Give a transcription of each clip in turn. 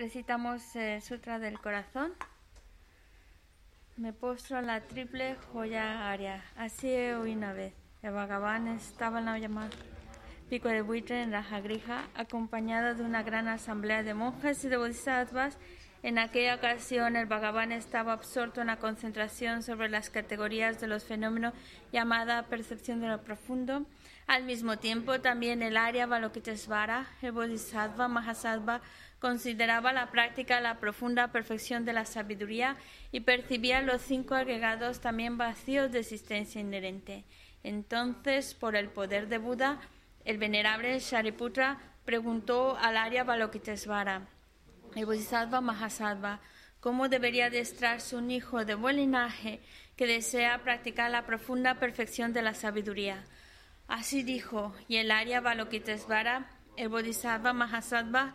Recitamos el Sutra del Corazón. Me postro en la triple joya área. Así hoy una vez. El Bhagavan estaba en la llamada pico de buitre en la Jagrija, acompañado de una gran asamblea de monjes y de bodhisattvas. En aquella ocasión, el Bhagavan estaba absorto en la concentración sobre las categorías de los fenómenos llamada percepción de lo profundo. Al mismo tiempo, también el Arya Balokitesvara, el Bodhisattva Mahasattva, consideraba la práctica la profunda perfección de la sabiduría y percibía los cinco agregados también vacíos de existencia inherente. Entonces, por el poder de Buda, el venerable Shariputra preguntó al Arya Balokitesvara, el Bodhisattva Mahasattva, cómo debería adestrarse un hijo de buen linaje que desea practicar la profunda perfección de la sabiduría. Así dijo, y el Arya Balokitesvara, el Bodhisattva Mahasattva,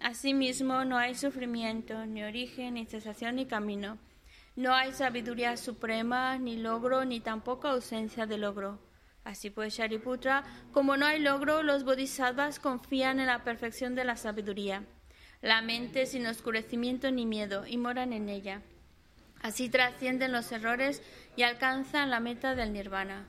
Asimismo, no hay sufrimiento, ni origen, ni cesación, ni camino. No hay sabiduría suprema, ni logro, ni tampoco ausencia de logro. Así pues, Shariputra, como no hay logro, los bodhisattvas confían en la perfección de la sabiduría. La mente sin oscurecimiento ni miedo y moran en ella. Así trascienden los errores y alcanzan la meta del nirvana.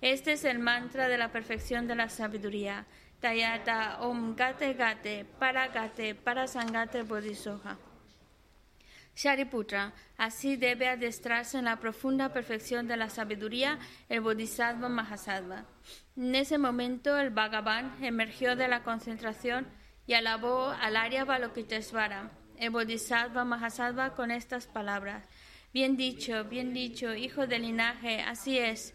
Este es el mantra de la perfección de la sabiduría. Tayata Om Gate Gate Para Gate Para Sangate Bodhisoha. Shariputra, así debe adestrarse en la profunda perfección de la sabiduría el Bodhisattva Mahasattva. En ese momento el Bhagavan emergió de la concentración y alabó al Arya Balokitesvara, el Bodhisattva Mahasattva, con estas palabras. Bien dicho, bien dicho, hijo del linaje, así es,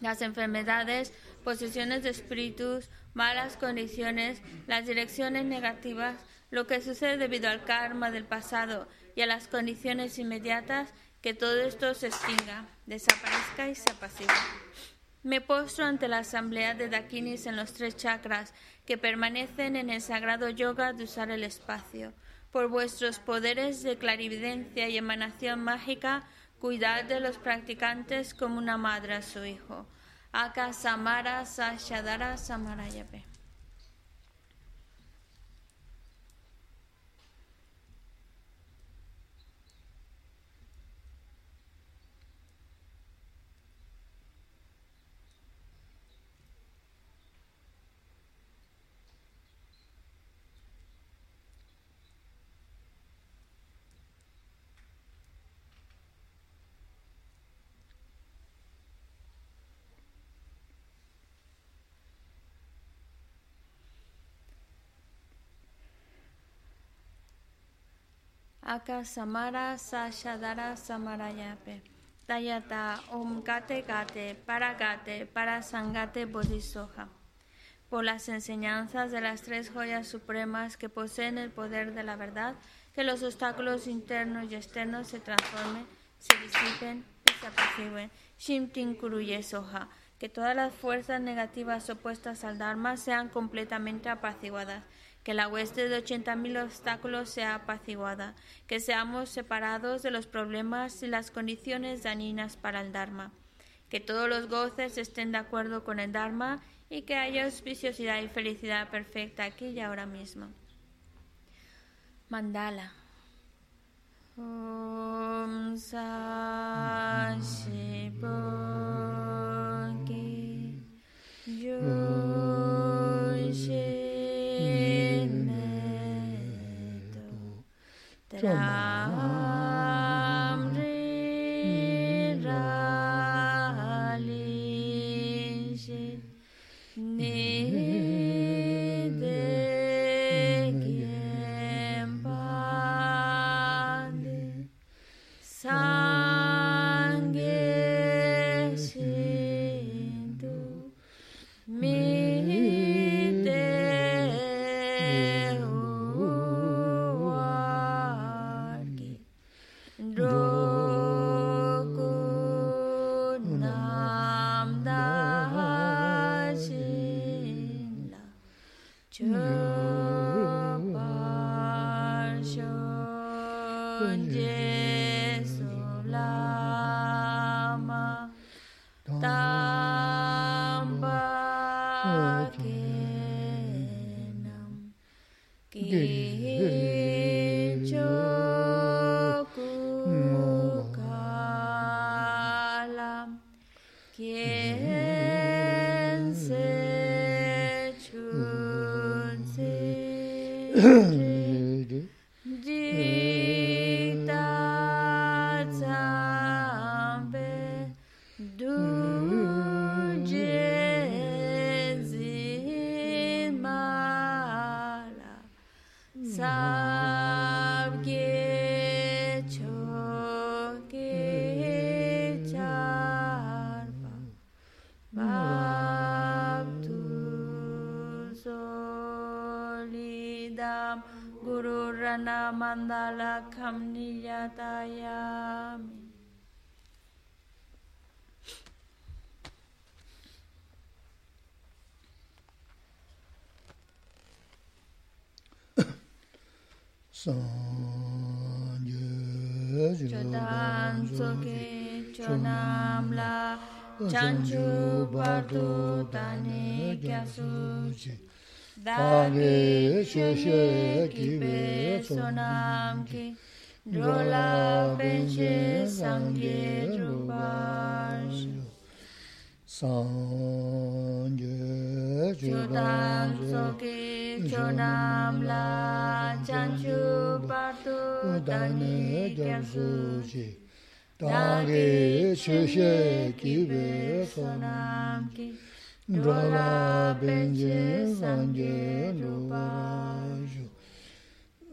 Las enfermedades, posesiones de espíritus, malas condiciones, las direcciones negativas, lo que sucede debido al karma del pasado y a las condiciones inmediatas, que todo esto se extinga, desaparezca y se apacigua. Me postro ante la asamblea de Dakinis en los tres chakras que permanecen en el sagrado yoga de usar el espacio. Por vuestros poderes de clarividencia y emanación mágica, cuidad de los practicantes como una madre a su hijo. Aka Samara Sashadara Samarayape. Aka Samara Sashadara Samarayape. Tayata Om Gate Gate Para Gate Para Sangate Bodhisoja. Por las enseñanzas de las tres joyas supremas que poseen el poder de la verdad, que los obstáculos internos y externos se transformen, se disipen y se apacigüen. Shimtin Kuruye Soja. Que todas las fuerzas negativas opuestas al Dharma sean completamente apaciguadas que la hueste de ochenta mil obstáculos sea apaciguada, que seamos separados de los problemas y las condiciones dañinas para el Dharma, que todos los goces estén de acuerdo con el Dharma y que haya auspiciosidad y felicidad perfecta aquí y ahora mismo. Mandala. Om 是我 mandalakam niyadayami. Sanje Chodan Tsuki Chonam La Chanchu Bardu Tani Kyasu Dagi Sheshe Ki cho nam ki rô la bên chế sang ye rô ba sang ye cho tam so ki cho nam la chan chu pa tu ta ni kem su chi ta ge chu she ki ve so nam ki rô la bên chế sang ye rô ba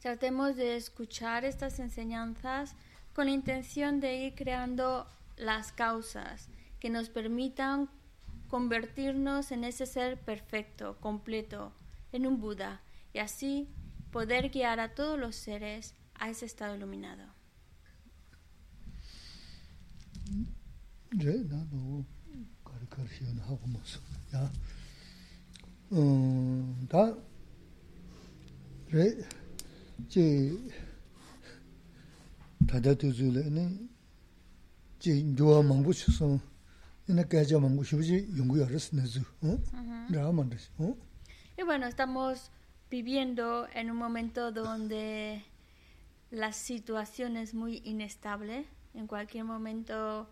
Tratemos de escuchar estas enseñanzas con la intención de ir creando las causas que nos permitan convertirnos en ese ser perfecto, completo, en un Buda, y así poder guiar a todos los seres a ese estado iluminado. Y bueno, estamos viviendo en un momento donde la situación es muy inestable. En cualquier momento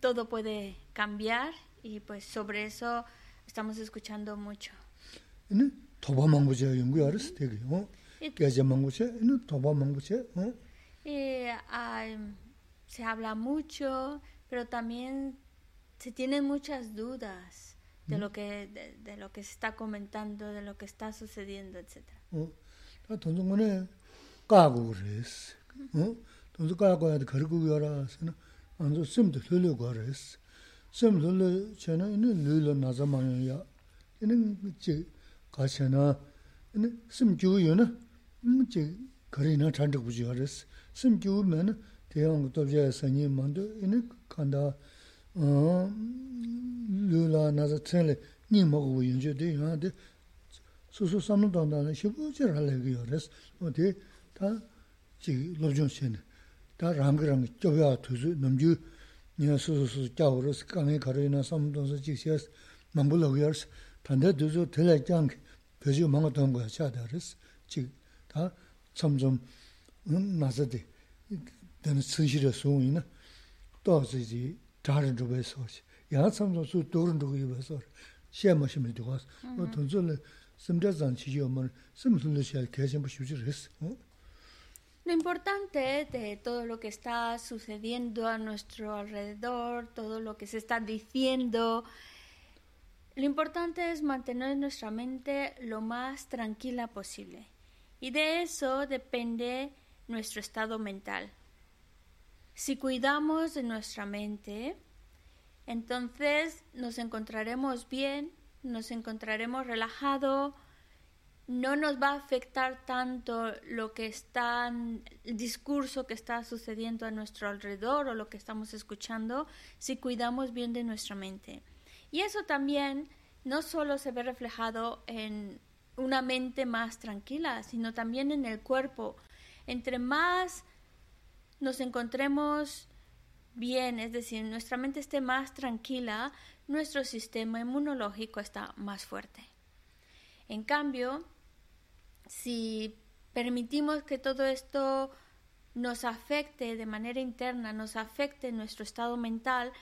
todo puede cambiar y pues sobre eso estamos escuchando mucho. y, hay- se habla mucho, pero también se tienen muchas dudas de lo que de, de lo que se está comentando, de lo que está sucediendo, etcétera. 다 돈종원에 까고 그랬어. 어? 돈도 까고 해야 그러고 열어서는 안도 심도 흘려고 그랬어. 심 흘려 전에 있는 늘려 나자만이야. 이는 지 가셔나 이는 심 주요나 음지 거리나 잔적 부지 그랬어. 심 주면 대형 도저에 선이 만도 이는 간다 어 르라 나자 틀에 니 먹고 연주돼 야데 수수 삼는 동안에 시부지를 하려고 그랬어. 어디 다 지, 로준 씨는 다 랑그랑 쪼야 두주 넘주 니가 수수수 짜오르스 강에 가르이나 삼동서 지시스 만불로 그랬어. 단대 두주 들려장 그지 뭔가 던 거야. 차다르스. 지다 점점 음 나서대. 되는 순실의 소이나 또 이제 다른 쪽에 소시. 야 삼성 수 도른 쪽에 입어서 시험하시면 되고 어 돈줄을 심자산 지요면 심술을 잘 대신 보시지 그랬어. 어? Lo importante de todo lo que está sucediendo a nuestro alrededor, todo lo que se está diciendo, lo importante es mantener nuestra mente lo más tranquila posible. Y de eso depende nuestro estado mental. Si cuidamos de nuestra mente, entonces nos encontraremos bien, nos encontraremos relajados no nos va a afectar tanto lo que está, el discurso que está sucediendo a nuestro alrededor o lo que estamos escuchando si cuidamos bien de nuestra mente. Y eso también no solo se ve reflejado en una mente más tranquila, sino también en el cuerpo. Entre más nos encontremos bien, es decir, nuestra mente esté más tranquila, nuestro sistema inmunológico está más fuerte. En cambio, si permitimos que todo esto nos afecte de manera interna, nos afecte nuestro estado mental,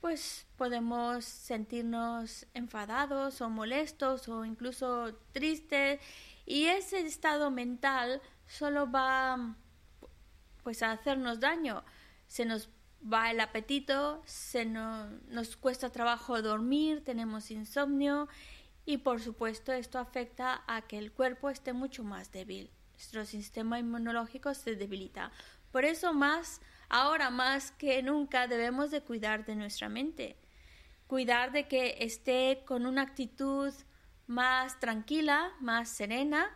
pues podemos sentirnos enfadados o molestos o incluso tristes y ese estado mental solo va pues a hacernos daño. Se nos va el apetito, se nos cuesta trabajo dormir, tenemos insomnio y por supuesto esto afecta a que el cuerpo esté mucho más débil. Nuestro sistema inmunológico se debilita. Por eso más, ahora más que nunca debemos de cuidar de nuestra mente. Cuidar de que esté con una actitud más tranquila, más serena.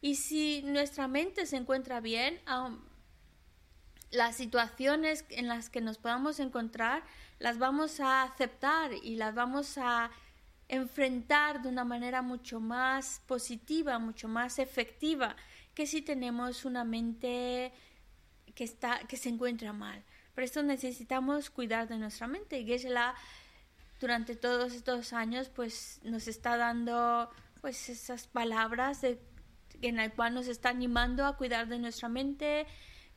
Y si nuestra mente se encuentra bien, las situaciones en las que nos podamos encontrar las vamos a aceptar y las vamos a enfrentar de una manera mucho más positiva, mucho más efectiva que si tenemos una mente que está que se encuentra mal. Por eso necesitamos cuidar de nuestra mente y Geshe-la durante todos estos años pues nos está dando pues esas palabras de, en las cuales nos está animando a cuidar de nuestra mente,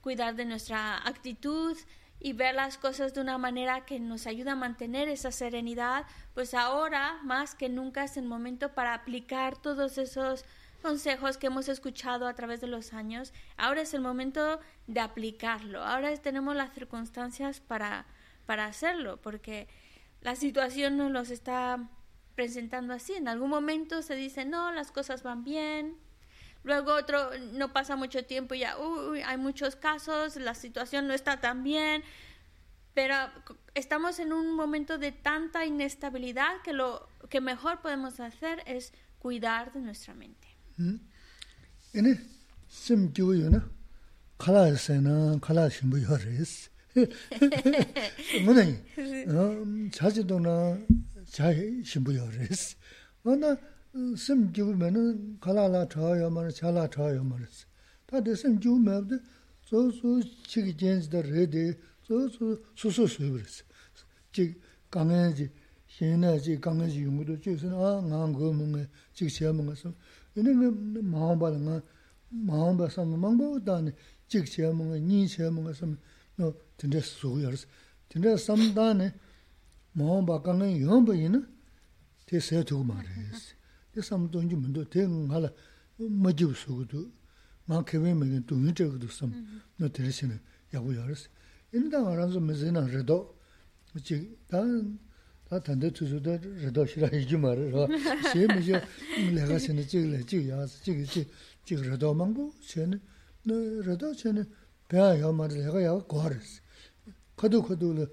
cuidar de nuestra actitud, y ver las cosas de una manera que nos ayuda a mantener esa serenidad, pues ahora más que nunca es el momento para aplicar todos esos consejos que hemos escuchado a través de los años. Ahora es el momento de aplicarlo. Ahora tenemos las circunstancias para, para hacerlo, porque la situación nos los está presentando así. En algún momento se dice, no, las cosas van bien, Luego otro, no pasa mucho tiempo y ya, uy, hay muchos casos, la situación no está tan bien, pero estamos en un momento de tanta inestabilidad que lo que mejor podemos hacer es cuidar de nuestra mente. ene sim gyume는 칼라라 차요 말아 차라 차요 말았어. 다들 sim gyume도 소소 치기 젠스더 레디 소소 소소 수브스. 지 강해지 신나지 강해지 용도 지선 아 나고 뭔가 지 시험 가서 얘는 마음 받는 마음 봐서 망고 다니 지 시험 뭔가 니 시험 가서 너 진짜 소요스. 진짜 삼다네 마음 봐 강해 용보이는 대세 두고 말했어. 이 삼동지 문도 대응하라 뭐지고 수고도 막 개매면 또 문제거든 삼 너들으시네 야고 열었어 인다 알아서 메시나 레도 지 다른 다 단대 투수도 레도 싫어 이지 말어 시에미죠 내가 신의 찍을래 찍야 찍이 찍 찍 레도 망고 쟤는 너 레도 쟤는 배야 말을 내가 야 고하랬어 거도 거도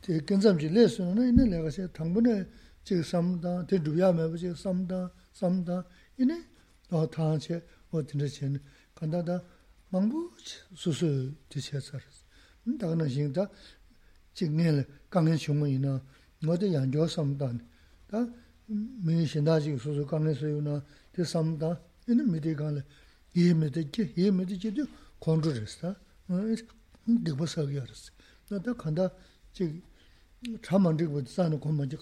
제 근점지 레슨은 있는 내가 제 당분에 chik samdang, ten dhubya mayba chik samdang, samdang, ini dhawa thang che, o tinda chen, kanda da mangbu susu di che tsaras. Daga na xing da, chik ngen le, kangen shungu ina, ngo de yangyo samdang, da mini shinda chik susu kangen suyu na, di samdang, ini midi kan le, ye midi ki, ye midi ki di kondru res, da, dikba sagya res. Da kanda chik, chamandik wad zanu kumbang chik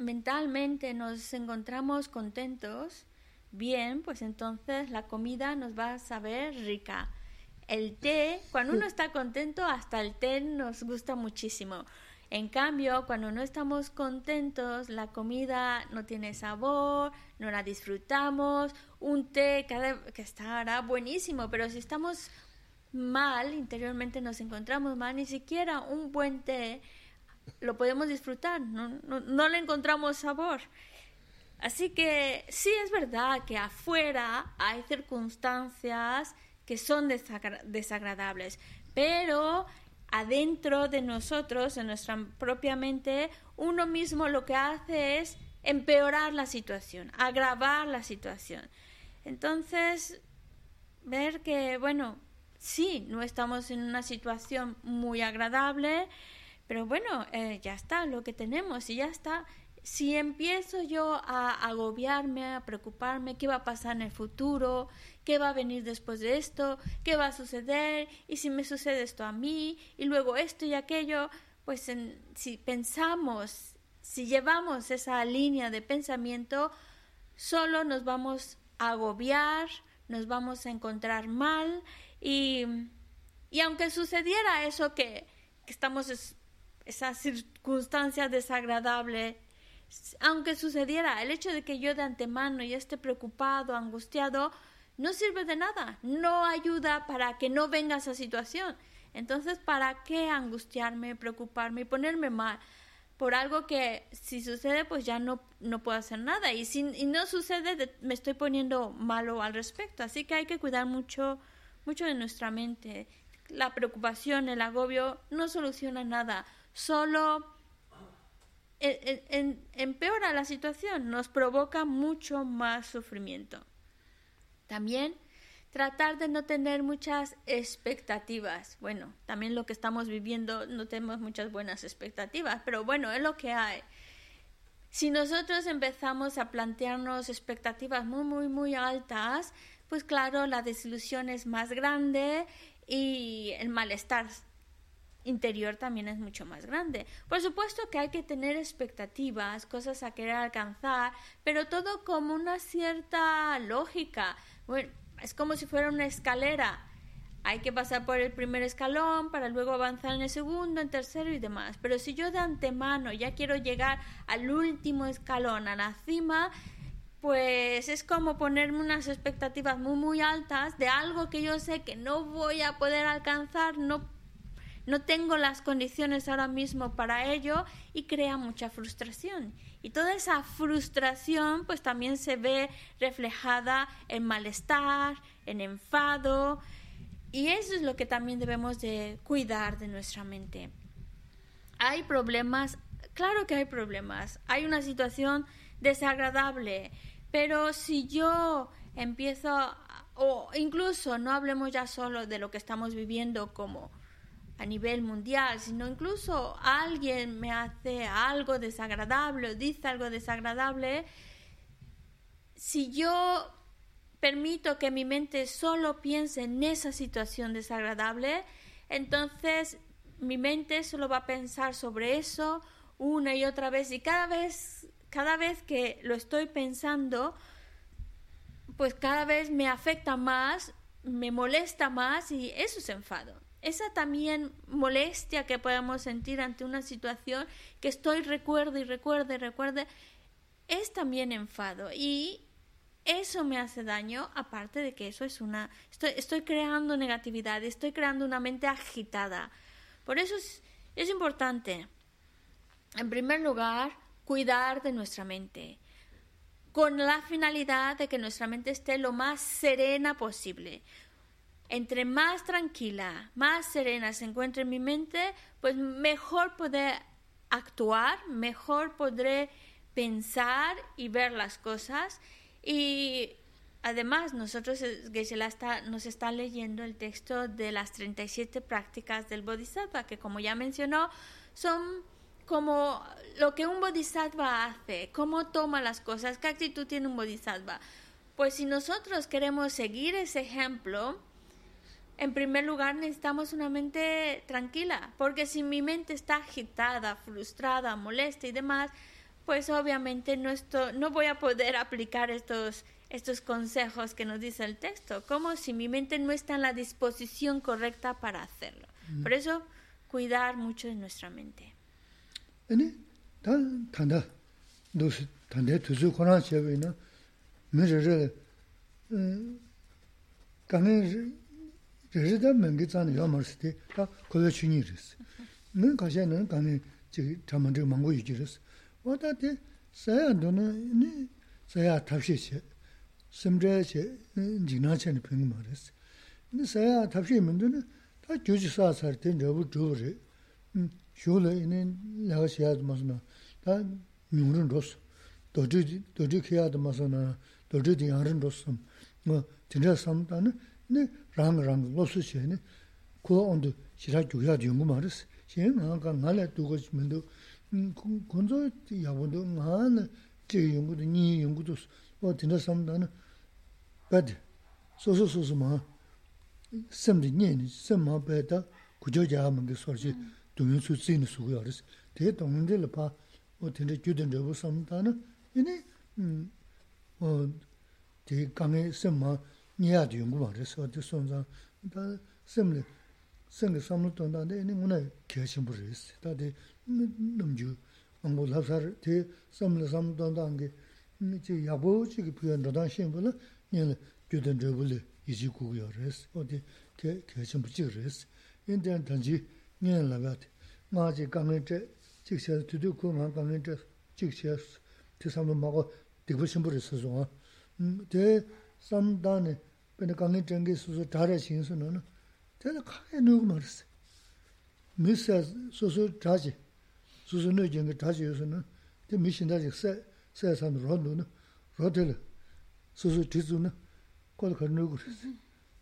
mentalmente nos encontramos contentos, bien, pues entonces la comida nos va a saber rica. El té, cuando uno está contento, hasta el té nos gusta muchísimo. En cambio, cuando no estamos contentos, la comida no tiene sabor, no la disfrutamos, un té que estará buenísimo, pero si estamos mal, interiormente nos encontramos mal, ni siquiera un buen té lo podemos disfrutar, no, le encontramos sabor. Así que sí es verdad que afuera hay circunstancias que son desagradables, pero adentro de nosotros, en nuestra propia mente, uno mismo lo que hace es empeorar la situación, agravar la situación. Entonces, ver que, bueno, sí, no estamos en una situación muy agradable, pero bueno, eh, ya está, lo que tenemos y ya está. Si empiezo yo a agobiarme, a preocuparme, qué va a pasar en el futuro, qué va a venir después de esto, qué va a suceder, y si me sucede esto a mí, y luego esto y aquello, pues si pensamos, si llevamos esa línea de pensamiento, solo nos vamos a agobiar, nos vamos a encontrar mal y, aunque sucediera eso que, estamos, esa circunstancia desagradable, aunque sucediera el hecho de que yo de antemano ya esté preocupado, angustiado, no sirve de nada, no ayuda para que no venga esa situación. Entonces, ¿para qué angustiarme, preocuparme y ponerme mal? Por algo que si sucede, pues ya no, no puedo hacer nada. Y si no sucede, me estoy poniendo malo al respecto. Así que hay que cuidar mucho mucho de nuestra mente. La preocupación, el agobio no soluciona nada, solo empeora la situación, nos provoca mucho más sufrimiento. También tratar de no tener muchas expectativas. Bueno, también lo que estamos viviendo no tenemos muchas buenas expectativas, pero bueno, es lo que hay. Si nosotros empezamos a plantearnos expectativas muy, muy, muy altas, pues claro, la desilusión es más grande y el malestar interior también es mucho más grande. Por supuesto que hay que tener expectativas, cosas a querer alcanzar, pero todo como una cierta lógica. Bueno, es como si fuera una escalera. Hay que pasar por el primer escalón para luego avanzar en el segundo, en tercero y demás. Pero si yo de antemano ya quiero llegar al último escalón, a la cima, pues es como ponerme unas expectativas muy muy altas de algo que yo sé que no voy a poder alcanzar, no, no tengo las condiciones ahora mismo para ello y crea mucha frustración. Y toda esa frustración pues también se ve reflejada en malestar, en enfado y eso es lo que también debemos de cuidar de nuestra mente. Hay problemas, claro que hay problemas, hay una situación desagradable, pero si yo empiezo, o incluso no hablemos ya solo de lo que estamos viviendo como a nivel mundial, sino incluso alguien me hace algo desagradable o dice algo desagradable, si yo permito que mi mente solo piense en esa situación desagradable, entonces mi mente solo va a pensar sobre eso una y otra vez y cada vez cada vez que lo estoy pensando, pues cada vez me afecta más, me molesta más y eso es enfado. Esa también molestia que podemos sentir ante una situación que estoy recuerdo y recuerde y recuerde, es también enfado y eso me hace daño, aparte de que eso es una... Estoy, estoy creando negatividad, estoy creando una mente agitada. Por eso es, es importante, en primer lugar, cuidar de nuestra mente, con la finalidad de que nuestra mente esté lo más serena posible. Entre más tranquila, más serena se encuentre mi mente, pues mejor podré actuar, mejor podré pensar y ver las cosas. Y además, nosotros, Geshe-la está, nos está leyendo el texto de las 37 prácticas del Bodhisattva, que como ya mencionó, son como lo que un bodhisattva hace, cómo toma las cosas, qué actitud tiene un bodhisattva. Pues si nosotros queremos seguir ese ejemplo, en primer lugar necesitamos una mente tranquila, porque si mi mente está agitada, frustrada, molesta y demás, pues obviamente no, no voy a poder aplicar estos, estos consejos que nos dice el texto, como si mi mente no está en la disposición correcta para hacerlo. Por eso, cuidar mucho de nuestra mente. rīdā mēngi tsāni yō mārsi tī tā kōyō chūñī rīs. Nē kāshā nē kāni chī chāmantik māngu yu jī rīs. Wā tā tī sāyā dō nē nē sāyā tāpshī chē, simchā chē, jīgnā chē nē pēngi mā rīs. Nē sāyā tāpshī mē dō nē tā gyōchī sā sār tī rābu dhūb rī. Shū lē nē lāgā shiyā dō mā sō nā tā nyūng rīn rōs. Dōchī kiyā dō mā sō nā dōchī dī yāng rīn rōs sōm. Tīnchā sām tā nē rāng rāng lōsū shēni kō āndu shirā gyūyā yungu mārīs. Shēni ngā kā ngā lā dūgā shimandu gōnzō mm, yābundu ngā lā jīg yungu du, nī yungu du, wā tīndā samdā nā bādi, sōsū sōsū mā, samdi nyēni, sam mā bāyatā gujō yā māngi sōrshī dūyōn sū tsīni sūgu yārīs. Tē tōngdī lā pā wā tīndā gyūdan rābu samdā nā, yini tē kāngi sam mā 시라 주야 연구 말했어 지금 아까 말에 두고 있으면도 음 건조 야본도 만 제 연구도 니 연구도 뭐 진짜 삼다는 바드 소소소소마 셈디 니니 셈마 베다 구조자하면 그 소리 동영 수 쓰이는 수고요. 그래서 대 동문들 봐. 뭐 되게 주된 저거 삼다는 이네 음어 대 강에 셈마 니야도 연구 말해서 어디 손자 다 셈을 생의 삼로 돈다데 이네 문에 계신 분이 있어. 다들 넘주 뭐 라사르 대 셈을 삼 돈다는 게 이제 야보지기 표현 너다 신분은 얘는 주된 저불이 이지 구고요. 그래서 어디 개 계신 분이 그랬어. 인데 단지 nian la ga ma ji gang ne zhe ji xie tu du ku ma gang ne zhe ji xie ti sam lu ma go di bu xin bu ri si zong a de sam da ne pe ne gang ne zheng ge su su zha re xin su no no de de ka ye nu ma ri si mi se su su zha ji su su nu jing ge zha ji yu su no de mi xin da ji se se san ro nu no ro de le su su ti zu no ko de ka nu gu ri si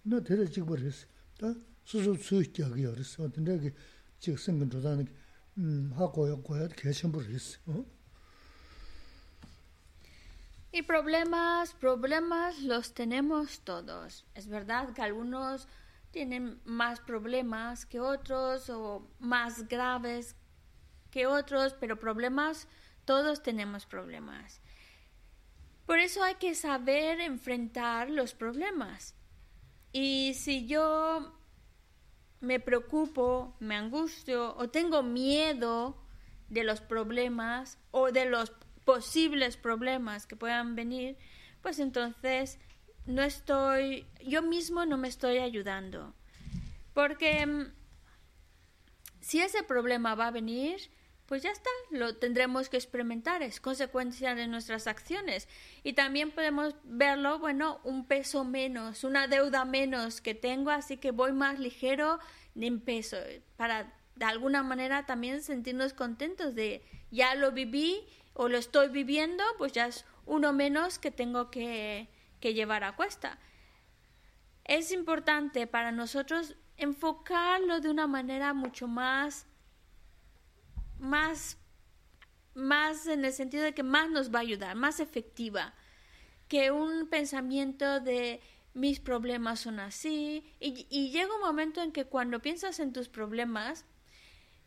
no de de ji bu ri si da 수수 수익이 어렸어. 근데 그 지금 생긴 조사는 음 하고요 고요 개심부를 했어. 어? Y problemas, problemas los tenemos todos. Es verdad que algunos tienen más problemas que otros o más graves que otros, pero problemas, todos tenemos problemas. Por eso hay que saber enfrentar los problemas. Y si yo me preocupo, me angustio o tengo miedo de los problemas o de los posibles problemas que puedan venir, pues entonces no estoy, yo mismo no me estoy ayudando. Porque mm, si ese problema va a venir, pues ya está, lo tendremos que experimentar, es consecuencia de nuestras acciones. Y también podemos verlo, bueno, un peso menos, una deuda menos que tengo, así que voy más ligero en peso, para de alguna manera también sentirnos contentos de ya lo viví o lo estoy viviendo, pues ya es uno menos que tengo que, que llevar a cuesta. Es importante para nosotros enfocarlo de una manera mucho más más, más en el sentido de que más nos va a ayudar, más efectiva, que un pensamiento de mis problemas son así. Y, y llega un momento en que cuando piensas en tus problemas,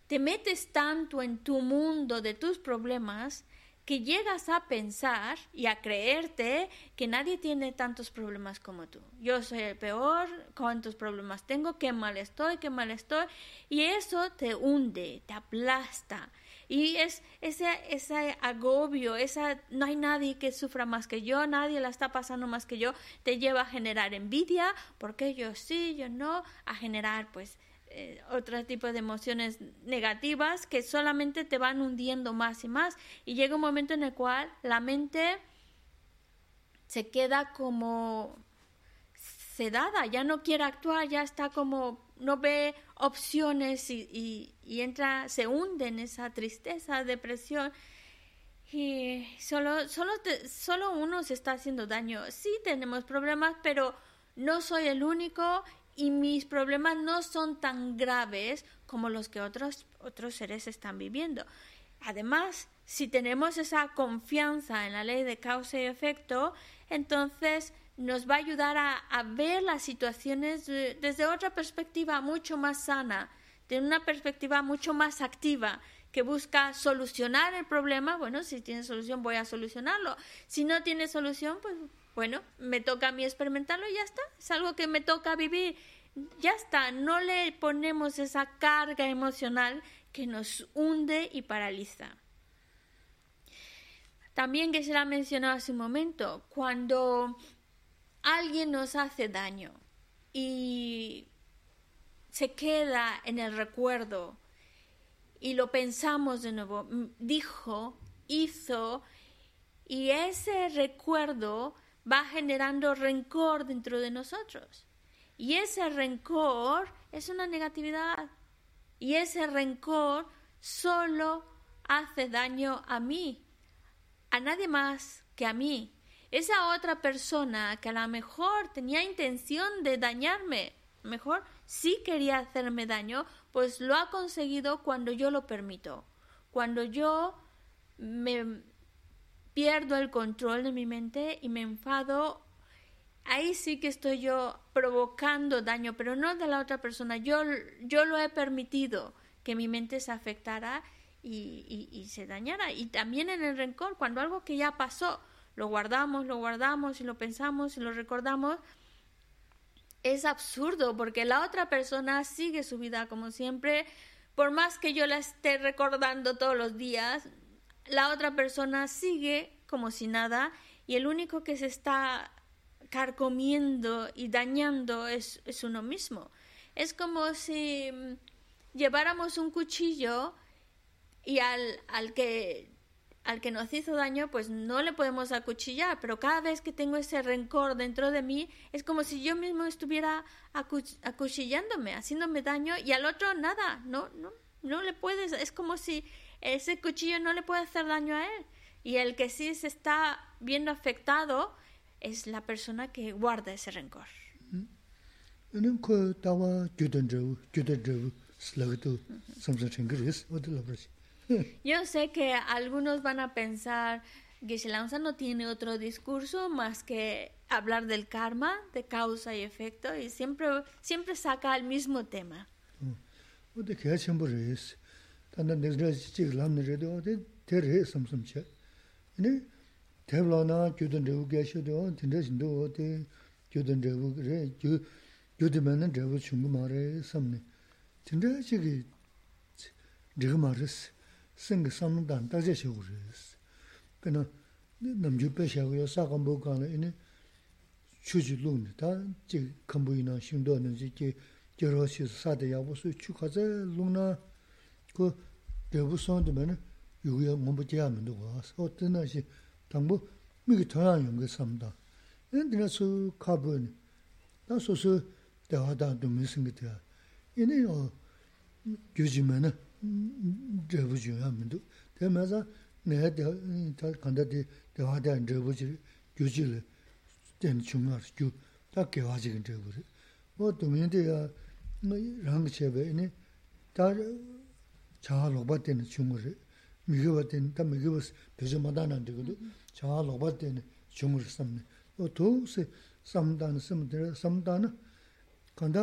te metes tanto en tu mundo de tus problemas que llegas a pensar y a creerte que nadie tiene tantos problemas como tú. Yo soy el peor, cuántos problemas tengo, qué mal estoy, qué mal estoy. Y eso te hunde, te aplasta. Y es ese, ese agobio, esa, no hay nadie que sufra más que yo, nadie la está pasando más que yo, te lleva a generar envidia, porque yo sí, yo no, a generar pues eh, otro tipo de emociones negativas que solamente te van hundiendo más y más y llega un momento en el cual la mente se queda como sedada, ya no quiere actuar, ya está como no ve opciones y, entra, se hunde en esa tristeza, depresión y solo, solo, solo uno se está haciendo daño. Sí tenemos problemas, pero no soy el único y mis problemas no son tan graves como los que otros, otros seres están viviendo. Además, si tenemos esa confianza en la ley de causa y efecto, entonces nos va a ayudar a, ver las situaciones desde otra perspectiva mucho más sana, de una perspectiva mucho más activa, que busca solucionar el problema. Bueno, si tiene solución, voy a solucionarlo. Si no tiene solución, pues bueno, me toca a mí experimentarlo y ya está. Es algo que me toca vivir. Ya está, no le ponemos esa carga emocional que nos hunde y paraliza. También que se la mencionado hace un momento, cuando alguien nos hace daño y se queda en el recuerdo y lo pensamos de nuevo, dijo, hizo, y ese recuerdo va generando rencor dentro de nosotros. Y ese rencor es una negatividad. Y ese rencor solo hace daño a mí, a nadie más que a mí. Esa otra persona que a lo mejor tenía intención de dañarme, mejor sí quería hacerme daño, pues lo ha conseguido cuando yo lo permito. Cuando yo me pierdo el control de mi mente y me enfado, ahí sí que estoy yo provocando daño, pero no de la otra persona. Yo, yo lo he permitido que mi mente se afectara y, y, se dañara. Y también en el rencor, cuando algo que ya pasó, lo guardamos, lo guardamos y lo pensamos y lo recordamos, es absurdo porque la otra persona sigue su vida como siempre. Por más que yo la esté recordando todos los días, la otra persona sigue como si nada y el único que se está carcomiendo y dañando es, es uno mismo. Es como si mm, lleváramos un cuchillo y al, al que al que nos hizo daño, pues no le podemos acuchillar, pero cada vez que tengo ese rencor dentro de mí, es como si yo mismo estuviera acuchillándome, haciéndome daño, y al otro nada, no, no, no le puedes, es como si ese cuchillo no le puede hacer daño a él. Y el que sí se está viendo afectado es la persona que guarda ese rencor. Yo sé que algunos van a pensar que Lanza no tiene otro discurso más que hablar del karma, de causa y efecto, y siempre, siempre saca el mismo tema. 단다 네즈레스 지 람네레도 데 테레 섬섬체 아니 대블라나 교든 레우 계셔도 딘데신도 데 교든 레우 그래 교 교드면은 레우 중고 말에 섬네 딘데 지기 레우 말스 생가 섬단 다제 셔우레스 그나 남주 배샤고요 사건보 간에 이니 추지 룬데 다지 컴보이나 심도는 지기 저러시 사대 야보수 축하제 룬나 그 대부 손들면 요게 뭔가 제하면도 와서 어떤 것이 당부 미기 토양 연구 삼다. 인터넷수 카본 나서서 대화다 좀 무슨 게 돼요. 이네 어 요즘에는 대부 중요하면도 대마자 내가 다 간다디 대화다 대부지 교지를 된 중요하죠. 다 개화지긴 대부지. 뭐 도면대야 뭐 랑게 제베네 다 자아 로바 때는 중을 미겨버 때는 다 미겨버 되지 못하는 되거든 자아 로바 때는 중을 삼네 또 도스 삼단 삼들 삼단 간다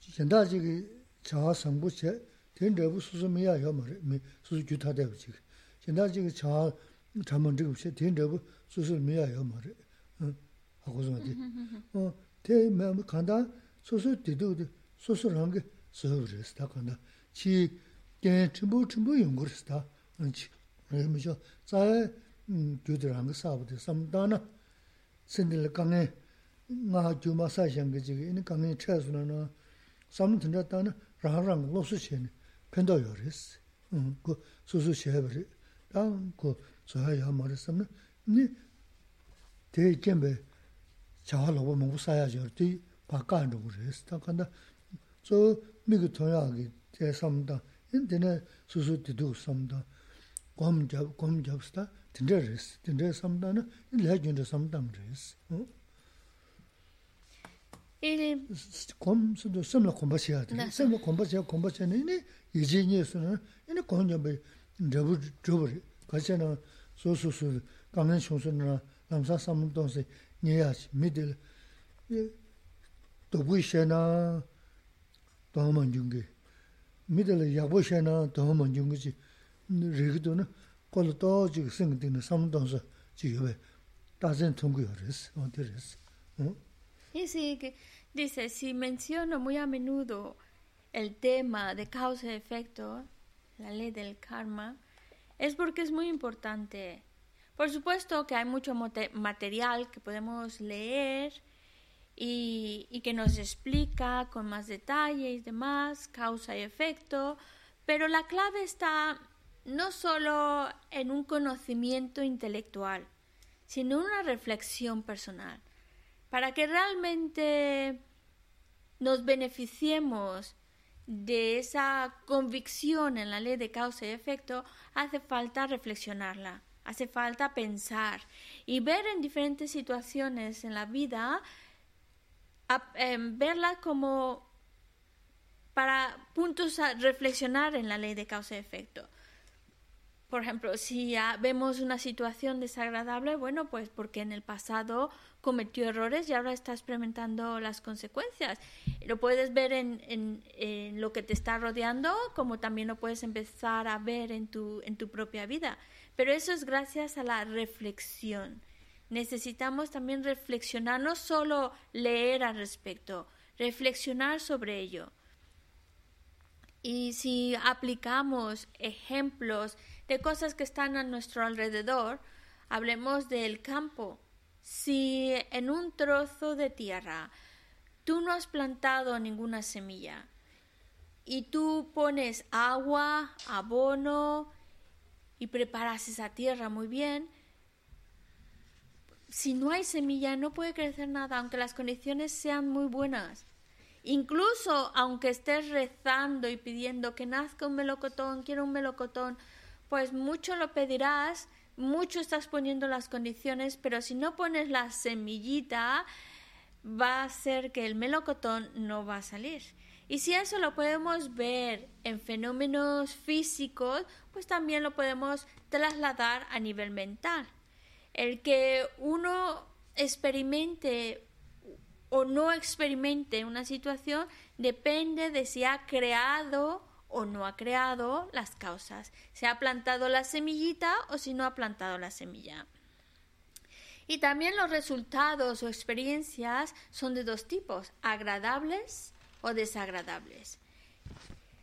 현다지기 자아 상부체 된데부 수수미야 요 말이 수수 규타되고 지금 현다지기 자아 잠은 지금 시 된데부 수수미야 요 말이 하고 좀 어디 어 대면 간다 소소 뒤도 소소한 게 서울에서 다 간다 chi gen chimbo chimbo yungur sita chi mi cho tsaaya gyudiranga sabdi samdana sindila kange nga gyuma saishangi chigi ini kange chayasuna na samdhinda tana rang rang losu chayani pendo yoris ku susu chayabari tang ku tsuya yaa mara samna ni te jenbe chawa lobo mungu saaya chayari ti pa kandu res tang kanda so miki tonyaagi 제 삼다 인데네 수수 디두 삼다 곰잡 곰잡스다 딘데르스 딘데 삼다는 레전드 삼담레스 어 이 곰스도 섬라 곰바시야 돼 섬라 곰바시야 곰바시네 이제니스는 이네 곰잡에 저부 저부 가셔나 소소소 강연 총선나 남사 삼동세 니야시 미들 또 부이셔나 도만 중게 midala yagbo shay na dhawa manchunga chi rigido na kola taa chiga singa tingna samdansa chiga bay tazen tungu yo res, onti res. Y sí, que dice, si menciono muy a menudo el tema de causa y efecto, la ley del karma, es porque es muy importante. Por supuesto que hay mucho material que podemos leer, y, que nos explica con más detalle y demás, causa y efecto, pero la clave está no solo en un conocimiento intelectual, sino en una reflexión personal, para que realmente nos beneficiemos de esa convicción en la ley de causa y efecto, hace falta reflexionarla, hace falta pensar y ver en diferentes situaciones en la vida, em, verla como para puntos a reflexionar en la ley de causa y efecto. Por ejemplo, si ya vemos una situación desagradable, bueno, pues porque en el pasado cometió errores y ahora está experimentando las consecuencias. Lo puedes ver en, en, lo que te está rodeando, como también lo puedes empezar a ver en tu, en tu propia vida. Pero eso es gracias a la reflexión. Necesitamos también reflexionar, no solo leer al respecto, reflexionar sobre ello. Y si aplicamos ejemplos de cosas que están a nuestro alrededor, hablemos del campo. Si en un trozo de tierra tú no has plantado ninguna semilla y tú pones agua, abono y preparas esa tierra muy bien, si no hay semilla no puede crecer nada, aunque las condiciones sean muy buenas. Incluso aunque estés rezando y pidiendo que nazca un melocotón, quiero un melocotón, pues mucho lo pedirás, mucho estás poniendo las condiciones, pero si no pones la semillita, va a ser que el melocotón no va a salir. Y si eso lo podemos ver en fenómenos físicos, pues también lo podemos trasladar a nivel mental. El que uno experimente o no experimente una situación depende de si ha creado o no ha creado las causas, si ha plantado la semillita o si no ha plantado la semilla. Y también los resultados o experiencias son de dos tipos, agradables o desagradables.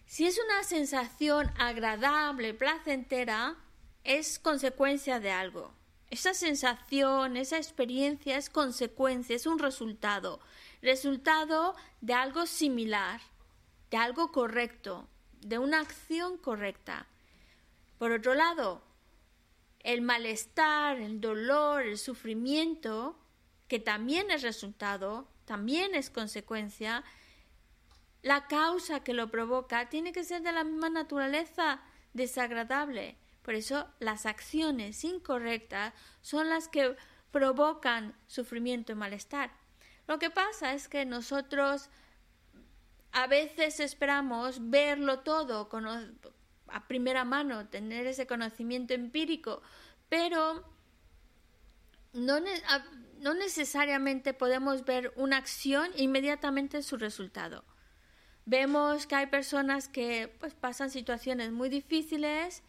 Si es una sensación agradable, placentera, es consecuencia de algo. Esa sensación, esa experiencia es consecuencia, es un resultado, resultado de algo similar, de algo correcto, de una acción correcta. Por otro lado, el malestar, el dolor, el sufrimiento, que también es resultado, también es consecuencia, la causa que lo provoca tiene que ser de la misma naturaleza desagradable. Por eso las acciones incorrectas son las que provocan sufrimiento y malestar. Lo que pasa es que nosotros a veces esperamos verlo todo a primera mano, tener ese conocimiento empírico, pero no, necesariamente podemos ver una acción inmediatamente su resultado. Vemos que hay personas que pues, pasan situaciones muy difíciles,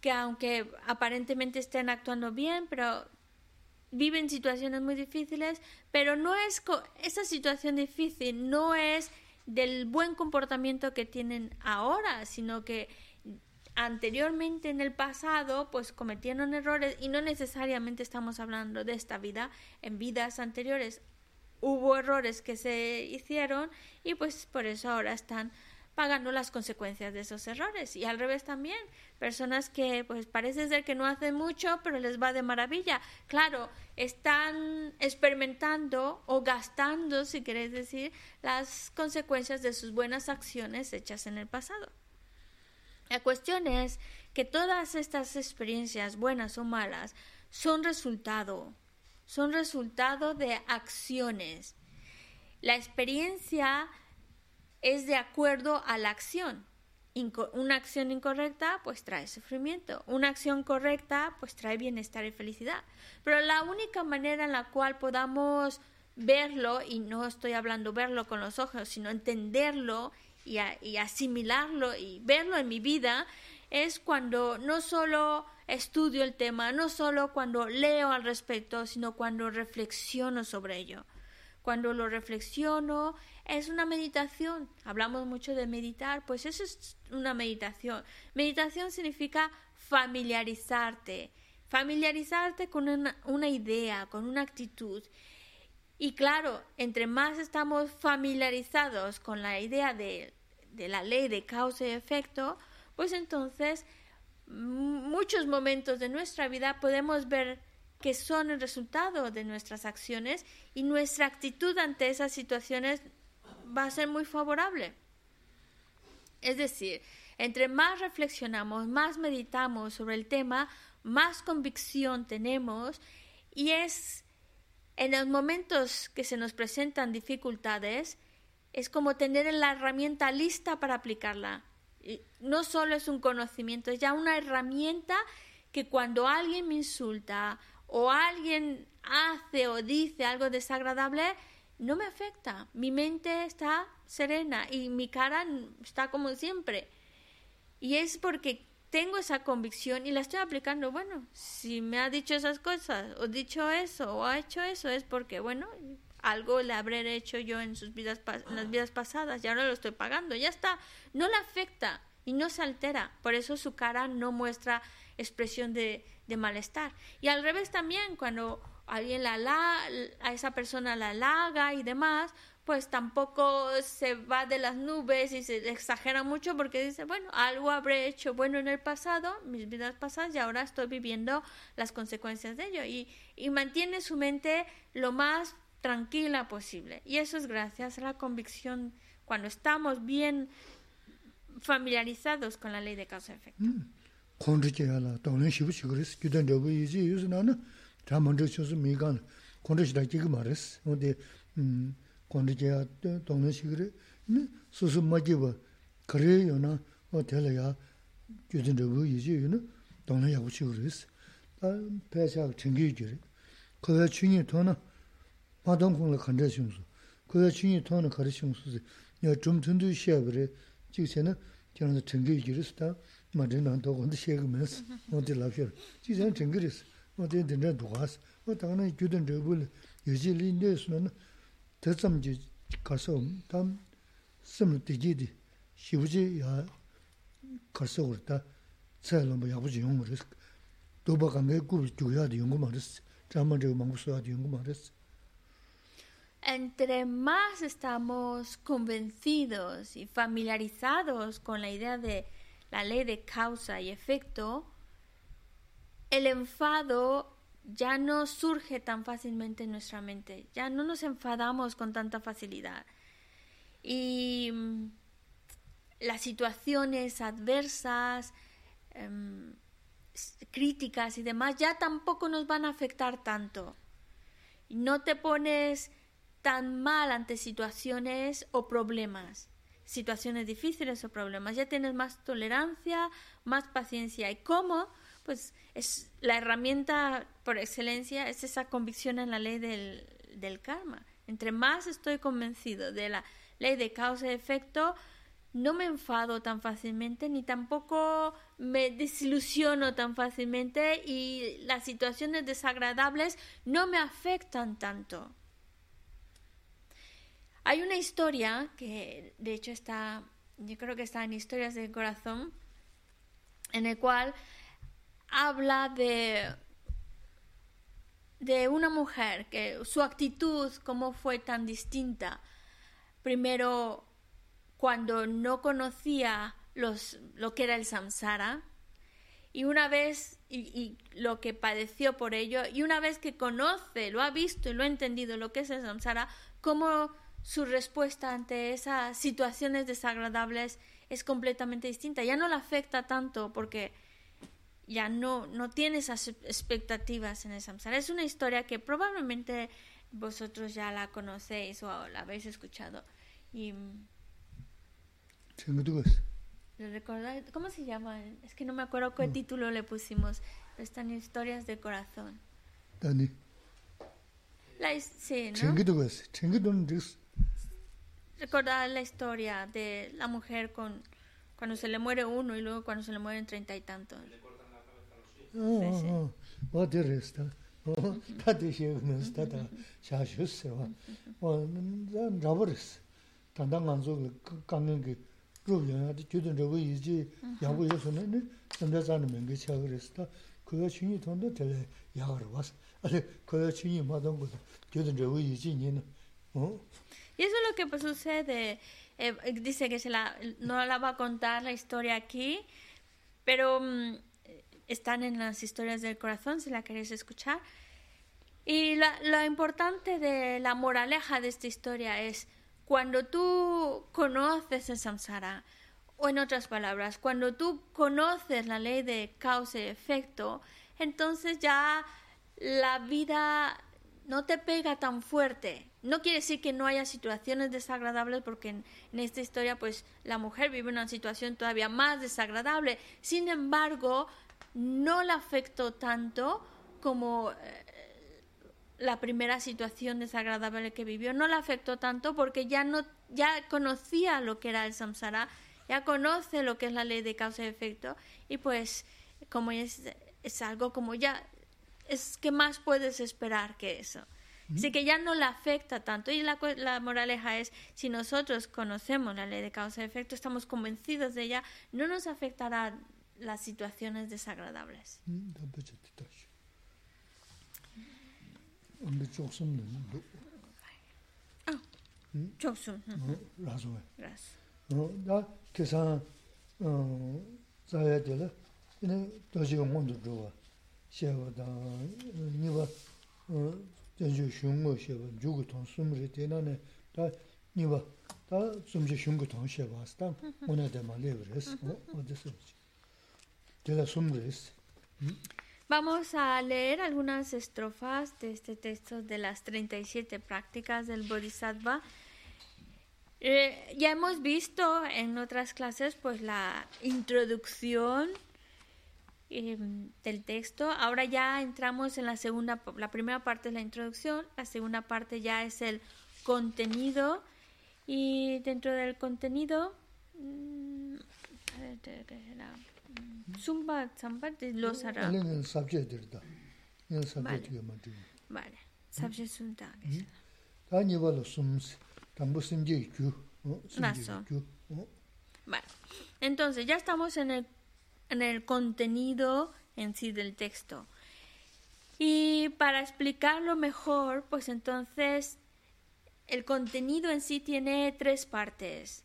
que aunque aparentemente estén actuando bien, pero viven situaciones muy difíciles, pero no es esa situación difícil no es del buen comportamiento que tienen ahora, sino que anteriormente en el pasado pues cometieron errores y no necesariamente estamos hablando de esta vida, en vidas anteriores. Hubo errores que se hicieron y pues por eso ahora están pagando las consecuencias de esos errores. Y al revés también personas que pues parece ser que no hacen mucho pero les va de maravilla. Claro están experimentando o gastando si queréis decir las consecuencias de sus buenas acciones hechas en el pasado. La cuestión es que todas estas experiencias buenas o malas son resultado son resultado de acciones. La experiencia es de acuerdo a la acción. una acción incorrecta pues trae sufrimiento, una acción correcta pues trae bienestar y felicidad. Pero la única manera en la cual podamos verlo, y no estoy hablando verlo con los ojos, sino entenderlo y, y asimilarlo y verlo en mi vida, es cuando no solo estudio el tema, no solo cuando leo al respecto, sino cuando reflexiono sobre ello. Cuando lo reflexiono, es una meditación. Hablamos mucho de meditar, pues eso es una meditación. Meditación significa familiarizarte, familiarizarte con una, idea, con una actitud. Y claro, entre más estamos familiarizados con la idea de, de la ley de causa y efecto, pues entonces muchos momentos de nuestra vida podemos ver que son el resultado de nuestras acciones y nuestra actitud ante esas situaciones va a ser muy favorable. Es decir, entre más reflexionamos, más meditamos sobre el tema, más convicción tenemos y es en los momentos que se nos presentan dificultades, es como tener la herramienta lista para aplicarla. no solo es un conocimiento, es ya una herramienta que cuando alguien me insulta o alguien hace o dice algo desagradable, no me afecta. Mi mente está serena y mi cara está como siempre. Y es porque tengo esa convicción y la estoy aplicando. Bueno, si me ha dicho esas cosas, o dicho eso, o ha hecho eso, es porque, bueno, algo le habré hecho yo en sus vidas las vidas pasadas y ahora lo estoy pagando. Ya está, no le afecta y no se altera. Por eso su cara no muestra expresión de, de malestar. Y al revés también, cuando alguien la, a esa persona la halaga y demás, pues tampoco se va de las nubes y se exagera mucho porque dice, bueno, algo habré hecho bueno en el pasado, mis vidas pasadas, y ahora estoy viviendo las consecuencias de ello. Y, y mantiene su mente lo más tranquila posible. Y eso es gracias a la convicción cuando estamos bien familiarizados con la ley de 콘드지 하나 돈은 쉬고 쉬그리스 기던 되고 이지 유스나는 다 먼저 쳐서 미간 콘드시다 지금 말했어 근데 음 콘드지야 돈은 쉬그리 수수 맞지고 그래요나 어 될야 기던 되고 이지 유는 돈은 야고 쉬그리스 다 배차 챙기지 그게 중요해 돈은 마동공을 건드시면서 그게 중요해 돈은 가르치면서 야 좀든도 시야 그래 지금 저는 저는 챙기기로서 다 zi, ya chum tundu shabiri, chik chena, kya na chingi yu jiri isi ta, ma rin na to kundi shegi minsi, o di labshir. Chik chena chingi isi, o di dindran duwaasi. O tangna gyudin rubu li, yuji li nesu na, 대점 지 가서 담 스물 되지디 시부지 야 가서 그랬다 새로 뭐 야부지 용으로 도바가 내고 주야도 용거 말했어 잠만 저 망고서도 용거 말했어 Entre más estamos convencidos y familiarizados con la idea de la ley de causa y efecto, el enfado ya no surge tan fácilmente en nuestra mente, ya no nos enfadamos con tanta facilidad. Y mm, las situaciones adversas, em, críticas y demás ya tampoco nos van a afectar tanto. No te pones tan mal ante situaciones o problemas, situaciones difíciles o problemas. Ya tienes más tolerancia, más paciencia. ¿Y cómo? pues es la herramienta por excelencia, es esa convicción en la ley del, del karma. Entre más estoy convencido de la ley de causa y efecto, no me enfado tan fácilmente ni tampoco me desilusiono tan fácilmente y las situaciones desagradables no me afectan tanto. Hay una historia que de hecho está, yo creo que está en Historias del Corazón, en el cual habla de, de una mujer, que su actitud, cómo fue tan distinta. Primero, cuando no conocía los, lo que era el samsara, y una vez, y, lo que padeció por ello, y una vez que conoce, lo ha visto y lo ha entendido lo que es el samsara, cómo su respuesta ante esas situaciones desagradables es completamente distinta. Ya no le afecta tanto porque ya no, no tiene esas expectativas en el samsara. Es una historia que probablemente vosotros ya la conocéis o la habéis escuchado. Y, ¿Cómo se llama? Es que no me acuerdo qué título le pusimos. Están historias de corazón. Dani. La, sí, Recordar la historia de la mujer con cuando se le muere uno y luego cuando se le mueren treinta y tantos. Y eso es lo que pues, sucede. Eh, dice que se la, no la va a contar la historia aquí, pero um, están en las historias del corazón si la queréis escuchar. Y la, lo importante de la moraleja de esta historia es cuando tú conoces el samsara, o en otras palabras, cuando tú conoces la ley de causa y efecto, entonces ya la vida no te pega tan fuerte. No quiere decir que no haya situaciones desagradables porque en, en, esta historia pues la mujer vive una situación todavía más desagradable. Sin embargo, no la afectó tanto como eh, la primera situación desagradable que vivió. No la afectó tanto porque ya no ya conocía lo que era el samsara, ya conoce lo que es la ley de causa y efecto y pues como es, es algo como ya es que más puedes esperar que eso. Así que ya no la afecta tanto. Y la, la, moraleja es, si nosotros conocemos la ley de causa y efecto, estamos convencidos de ella, no nos afectará las situaciones desagradables. Xeba xeba, xeba. Vamos a leer algunas estrofas de este texto de las 37 prácticas del Bodhisattva. Eh, ya hemos visto en otras clases pues la introducción eh, del texto. Ahora ya entramos en la segunda, la primera parte es la introducción, la segunda parte ya es el contenido y dentro del contenido mmm, Zumba, zamba de los hará. El subject subject Vale. Subject sunta. Tani valo sums, tambo simje kyu. Vale. Entonces, ya estamos en el en el contenido en sí del texto. Y para explicarlo mejor, pues entonces el contenido en sí tiene tres partes.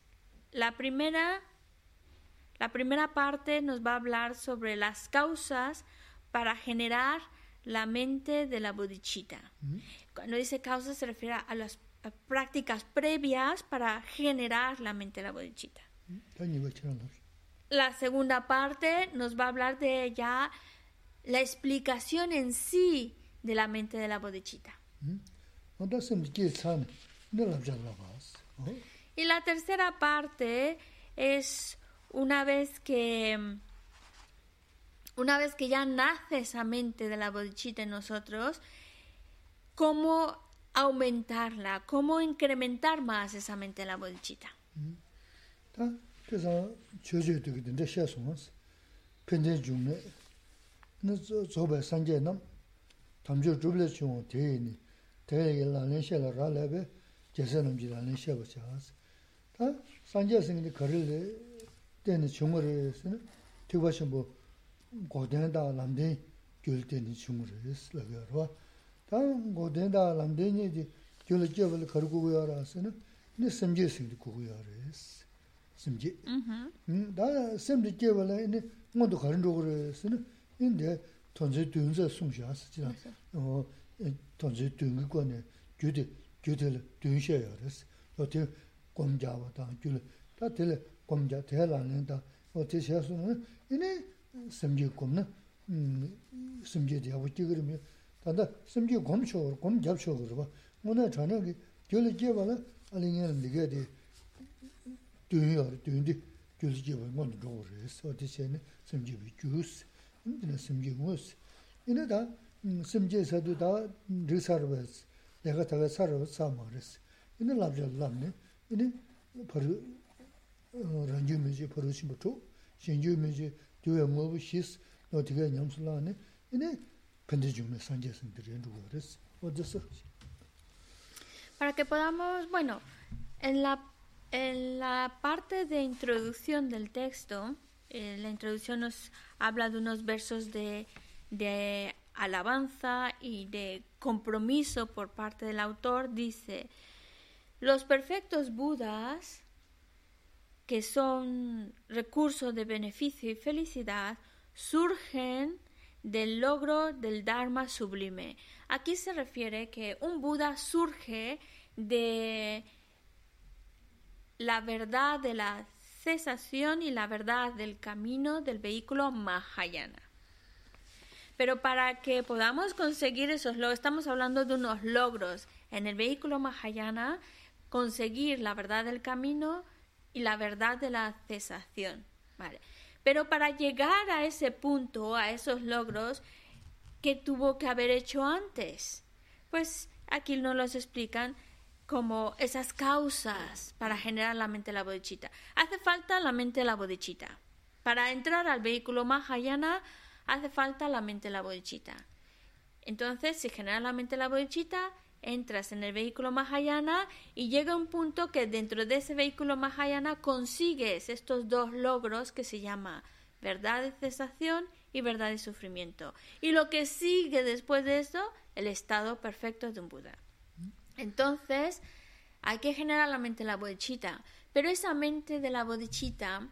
La primera, la primera parte nos va a hablar sobre las causas para generar la mente de la bodhicitta. Cuando dice causas se refiere a las prácticas previas para generar la mente de la bodhicitta. La segunda parte nos va a hablar de ya la explicación en sí de la mente de la bodhicitta. Y la tercera parte es una vez que una vez que ya nace esa mente de la bodhicitta en nosotros, cómo aumentarla, cómo incrementar más esa mente de la bodhicitta. 그래서 chōchō tōki tōndā shiā sōngās, pēndē chōng nē, nē zōbē sāngyē nām, tamchō chōblē chōng tēyē nē, tēyē yē lā lēn shiā lā rā lē bē, jēsē nām jī lā lēn shiā bā chās. Tā sāngyē sāngyē kārī lē, tēnē chōng rē sē nē, tī bā shiā bō gō tēn dā lām tēn gyōl tēnē chōng rē sē lā gā rā. Tā gō tēn dā lām tēn yē jī gyōl jē bā lē 심지 음다 심지 개월에 이제 뭔도 가는 쪽으로 쓰는 근데 던제 든자 숨셔서 지나 어 던제 든거 거네 교대 교대를 든셔야 그래서 어때 공자와다 줄 다들 공자 대라는다 어때 셔서는 이제 심지 공는 음 심지 되고 그러면 단다 심지 공초 공 잡초 그러고 오늘 저녁에 교를 개월에 알리는 리게데 duyuyor, duyundi gözü gibi onu doğruyuz. O da seni simge bir göz, yine simge göz. Yine de simge sadu da mm, risarvaz, lega taga sarvaz samarız. Yine labca lamne, yine paru uh, rancu mece paru şimbutu, şencu mece duyuyor mu şis, notiga nyamsulani, yine pendicumne sancesindir yendu varız. O da Para que podamos, bueno, en la en la parte de introducción del texto, eh, la introducción nos habla de unos versos de, de alabanza y de compromiso por parte del autor. Dice, los perfectos Budas, que son recursos de beneficio y felicidad, surgen del logro del Dharma sublime. Aquí se refiere que un Buda surge de la verdad de la cesación y la verdad del camino del vehículo Mahayana. Pero para que podamos conseguir esos logros, estamos hablando de unos logros en el vehículo Mahayana, conseguir la verdad del camino y la verdad de la cesación. Vale. Pero para llegar a ese punto, a esos logros, ¿qué tuvo que haber hecho antes? Pues aquí nos los explican como esas causas para generar la mente de la bodichita. Hace falta la mente de la bodichita. Para entrar al vehículo Mahayana hace falta la mente de la bodichita. Entonces, si genera la mente de la bodichita, entras en el vehículo Mahayana y llega un punto que dentro de ese vehículo Mahayana consigues estos dos logros que se llama verdad de cesación y verdad de sufrimiento. Y lo que sigue después de esto, el estado perfecto de un Buda. Entonces, hay que generar la mente de la bodichita. Pero esa mente de la bodichita,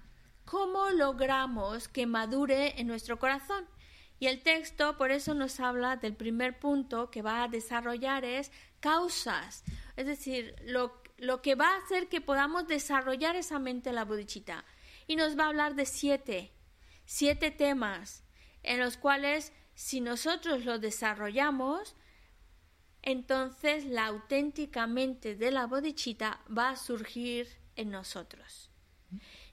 ¿cómo logramos que madure en nuestro corazón? Y el texto por eso nos habla del primer punto que va a desarrollar es causas, es decir, lo, lo que va a hacer que podamos desarrollar esa mente la bodichita. Y nos va a hablar de siete, siete temas en los cuales si nosotros lo desarrollamos, entonces la auténtica mente de la bodichita va a surgir en nosotros.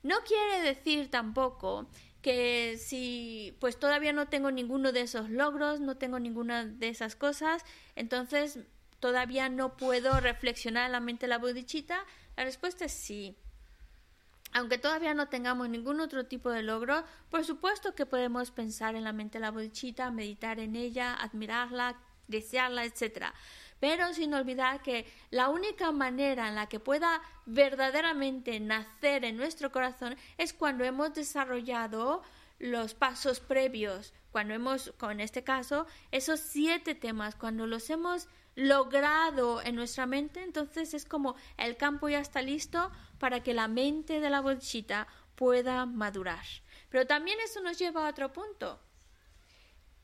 No quiere decir tampoco que si pues todavía no tengo ninguno de esos logros, no tengo ninguna de esas cosas, entonces todavía no puedo reflexionar en la mente de la bodichita, la respuesta es sí. Aunque todavía no tengamos ningún otro tipo de logro, por supuesto que podemos pensar en la mente de la bodichita, meditar en ella, admirarla, desearla, etc. Pero sin olvidar que la única manera en la que pueda verdaderamente nacer en nuestro corazón es cuando hemos desarrollado los pasos previos, cuando hemos, con este caso, esos siete temas, cuando los hemos logrado en nuestra mente, entonces es como el campo ya está listo para que la mente de la bolsita pueda madurar. Pero también eso nos lleva a otro punto.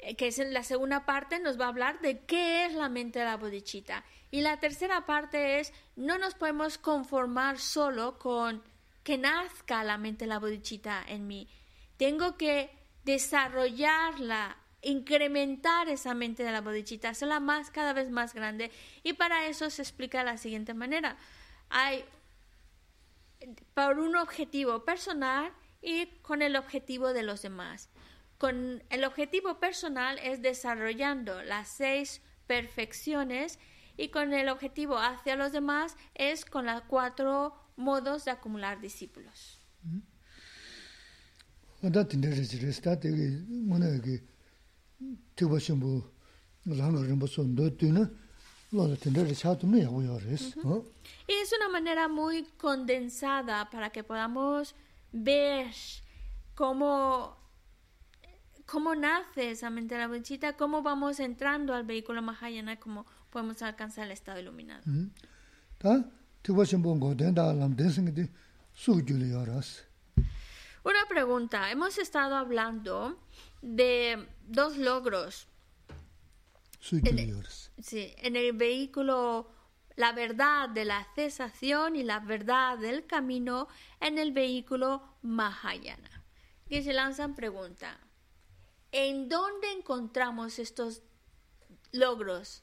Eh, que es en la segunda parte, nos va a hablar de qué es la mente de la bodichita. Y la tercera parte es, no nos podemos conformar solo con que nazca la mente de la bodichita en mí. Tengo que desarrollarla, incrementar esa mente de la bodichita, hacerla más, cada vez más grande. Y para eso se explica de la siguiente manera. Hay por un objetivo personal y con el objetivo de los demás con el objetivo personal es desarrollando las seis perfecciones y con el objetivo hacia los demás es con los cuatro modos de acumular discípulos. Y es una manera muy condensada para que podamos ver cómo cómo nace esa mente de la bonchita, cómo vamos entrando al vehículo Mahayana, cómo podemos alcanzar el estado iluminado. Una pregunta. Hemos estado hablando de dos logros. En, sí, en el vehículo, la verdad de la cesación y la verdad del camino en el vehículo Mahayana. Y se lanzan preguntas. ¿En dónde encontramos estos logros?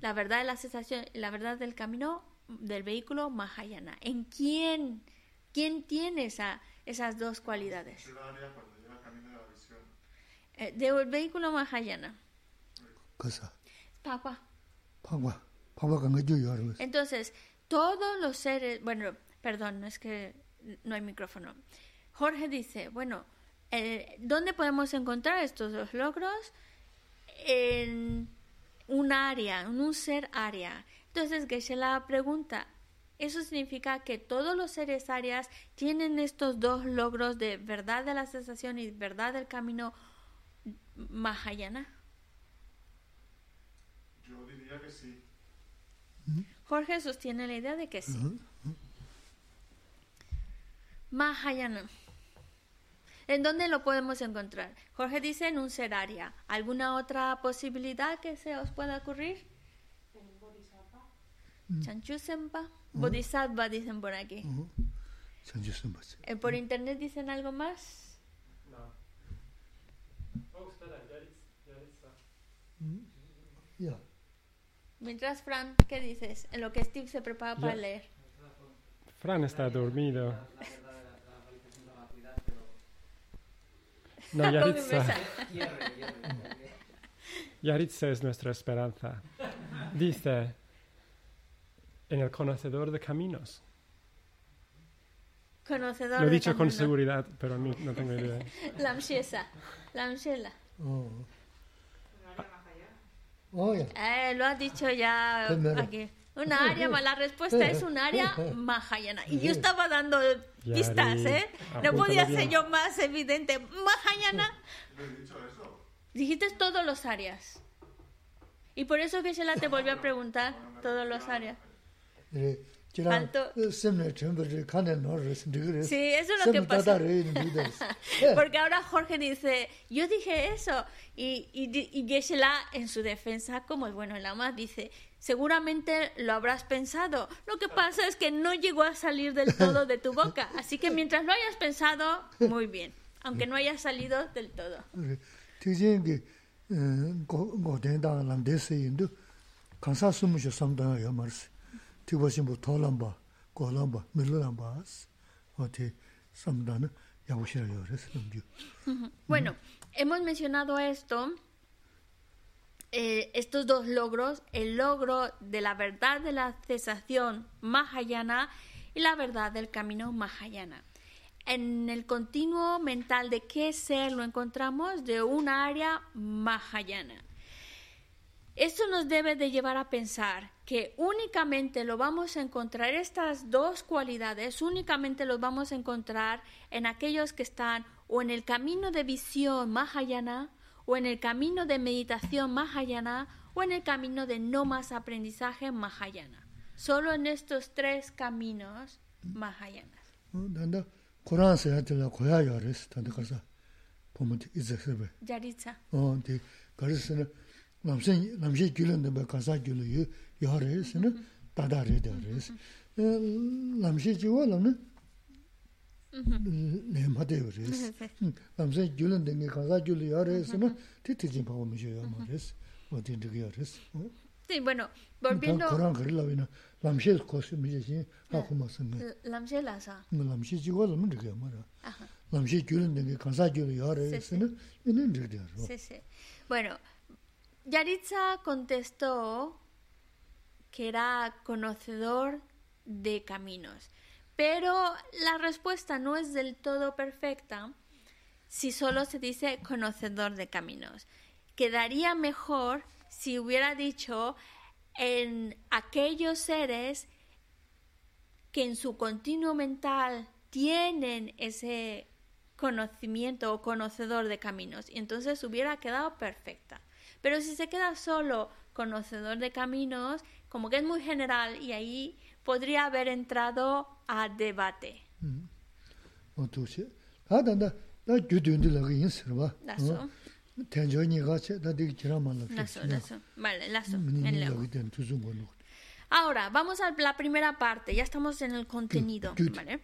La verdad de la sensación, la verdad del camino del vehículo Mahayana. ¿En quién, quién tiene esa, esas dos cualidades? Eh, del vehículo Mahayana. Cosa. Pagua. Pagua. Entonces, todos los seres, bueno, perdón, no es que no hay micrófono. Jorge dice, bueno, eh, ¿dónde podemos encontrar estos dos logros? en un área, en un ser área. Entonces Geshe-la pregunta, ¿eso significa que todos los seres áreas tienen estos dos logros de verdad de la sensación y verdad del camino Mahayana? Yo diría que sí. Jorge sostiene la idea de que sí. Mahayana. ¿En dónde lo podemos encontrar? Jorge dice en un ser área. ¿Alguna otra posibilidad que se os pueda ocurrir? Chanchu Senpa. Bodhisattva dicen por aquí. Eh, ¿Por internet dicen algo más? Ya. Mientras, Fran, ¿qué dices? En lo que Steve se prepara para Ya. leer. Fran está dormido. No, Yaritza. Yaritza es nuestra esperanza. Dice, en el conocedor de caminos. Conocedor Lo he dicho con seguridad, pero no, no tengo idea. Lamshesa. Lamshela. Oh. Oh, yeah. eh, lo has dicho ya pues aquí. Una área mala. La respuesta es un área mahayana. Y yo estaba dando pistas, ¿eh? No podía ser yo más evidente. Mahayana. Dijiste todos los áreas. Y por eso que te volvió a preguntar todos los áreas. Alto. Sí, eso es lo que pasa. Porque ahora Jorge dice, yo dije eso. Y, y, y Geshe-la, en su defensa, como el bueno el ama, dice, Seguramente lo habrás pensado. Lo que pasa es que no llegó a salir del todo de tu boca. Así que mientras lo hayas pensado, muy bien. Aunque no haya salido del todo. Bueno, hemos mencionado esto eh, estos dos logros, el logro de la verdad de la cesación Mahayana y la verdad del camino Mahayana. En el continuo mental de qué ser lo encontramos de un área Mahayana. Esto nos debe de llevar a pensar que únicamente lo vamos a encontrar, estas dos cualidades, únicamente los vamos a encontrar en aquellos que están o en el camino de visión Mahayana, o en el camino de meditación Mahayana, o en el camino de no más aprendizaje Mahayana. Solo en estos tres caminos Mahayanas. 어 난다 코란 세한테라 고야요 그래서 단다 가서 보면 이제서베. Yaritza. 어 근데 그래서는 남신 남신 줄은데 뭐 가사 줄이요 요래서는 다다래다 그래서 남신 지원은 Sí, bueno, volviendo... Bueno, Yaritza contestó que era conocedor de caminos pero la respuesta no es del todo perfecta si solo se dice conocedor de caminos. Quedaría mejor si hubiera dicho en aquellos seres que en su continuo mental tienen ese conocimiento o conocedor de caminos y entonces hubiera quedado perfecta. Pero si se queda solo conocedor de caminos, como que es muy general y ahí podría haber entrado a debate. Lazo, lazo. Vale, lazo. En leo. Ahora, vamos a la primera parte, ya estamos en el contenido. ¿vale?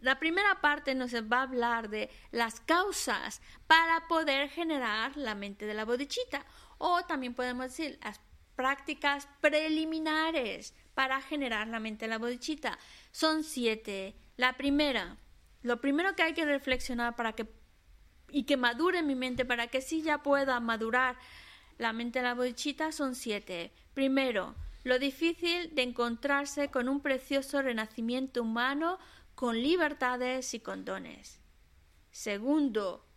La primera parte nos va a hablar de las causas para poder generar la mente de la bodichita, o también podemos decir las prácticas preliminares para generar la mente de la bodichita. Son siete. La primera, lo primero que hay que reflexionar para que y que madure mi mente para que sí ya pueda madurar la mente de la bodichita son siete. Primero, lo difícil de encontrarse con un precioso renacimiento humano con libertades y con dones. Segundo,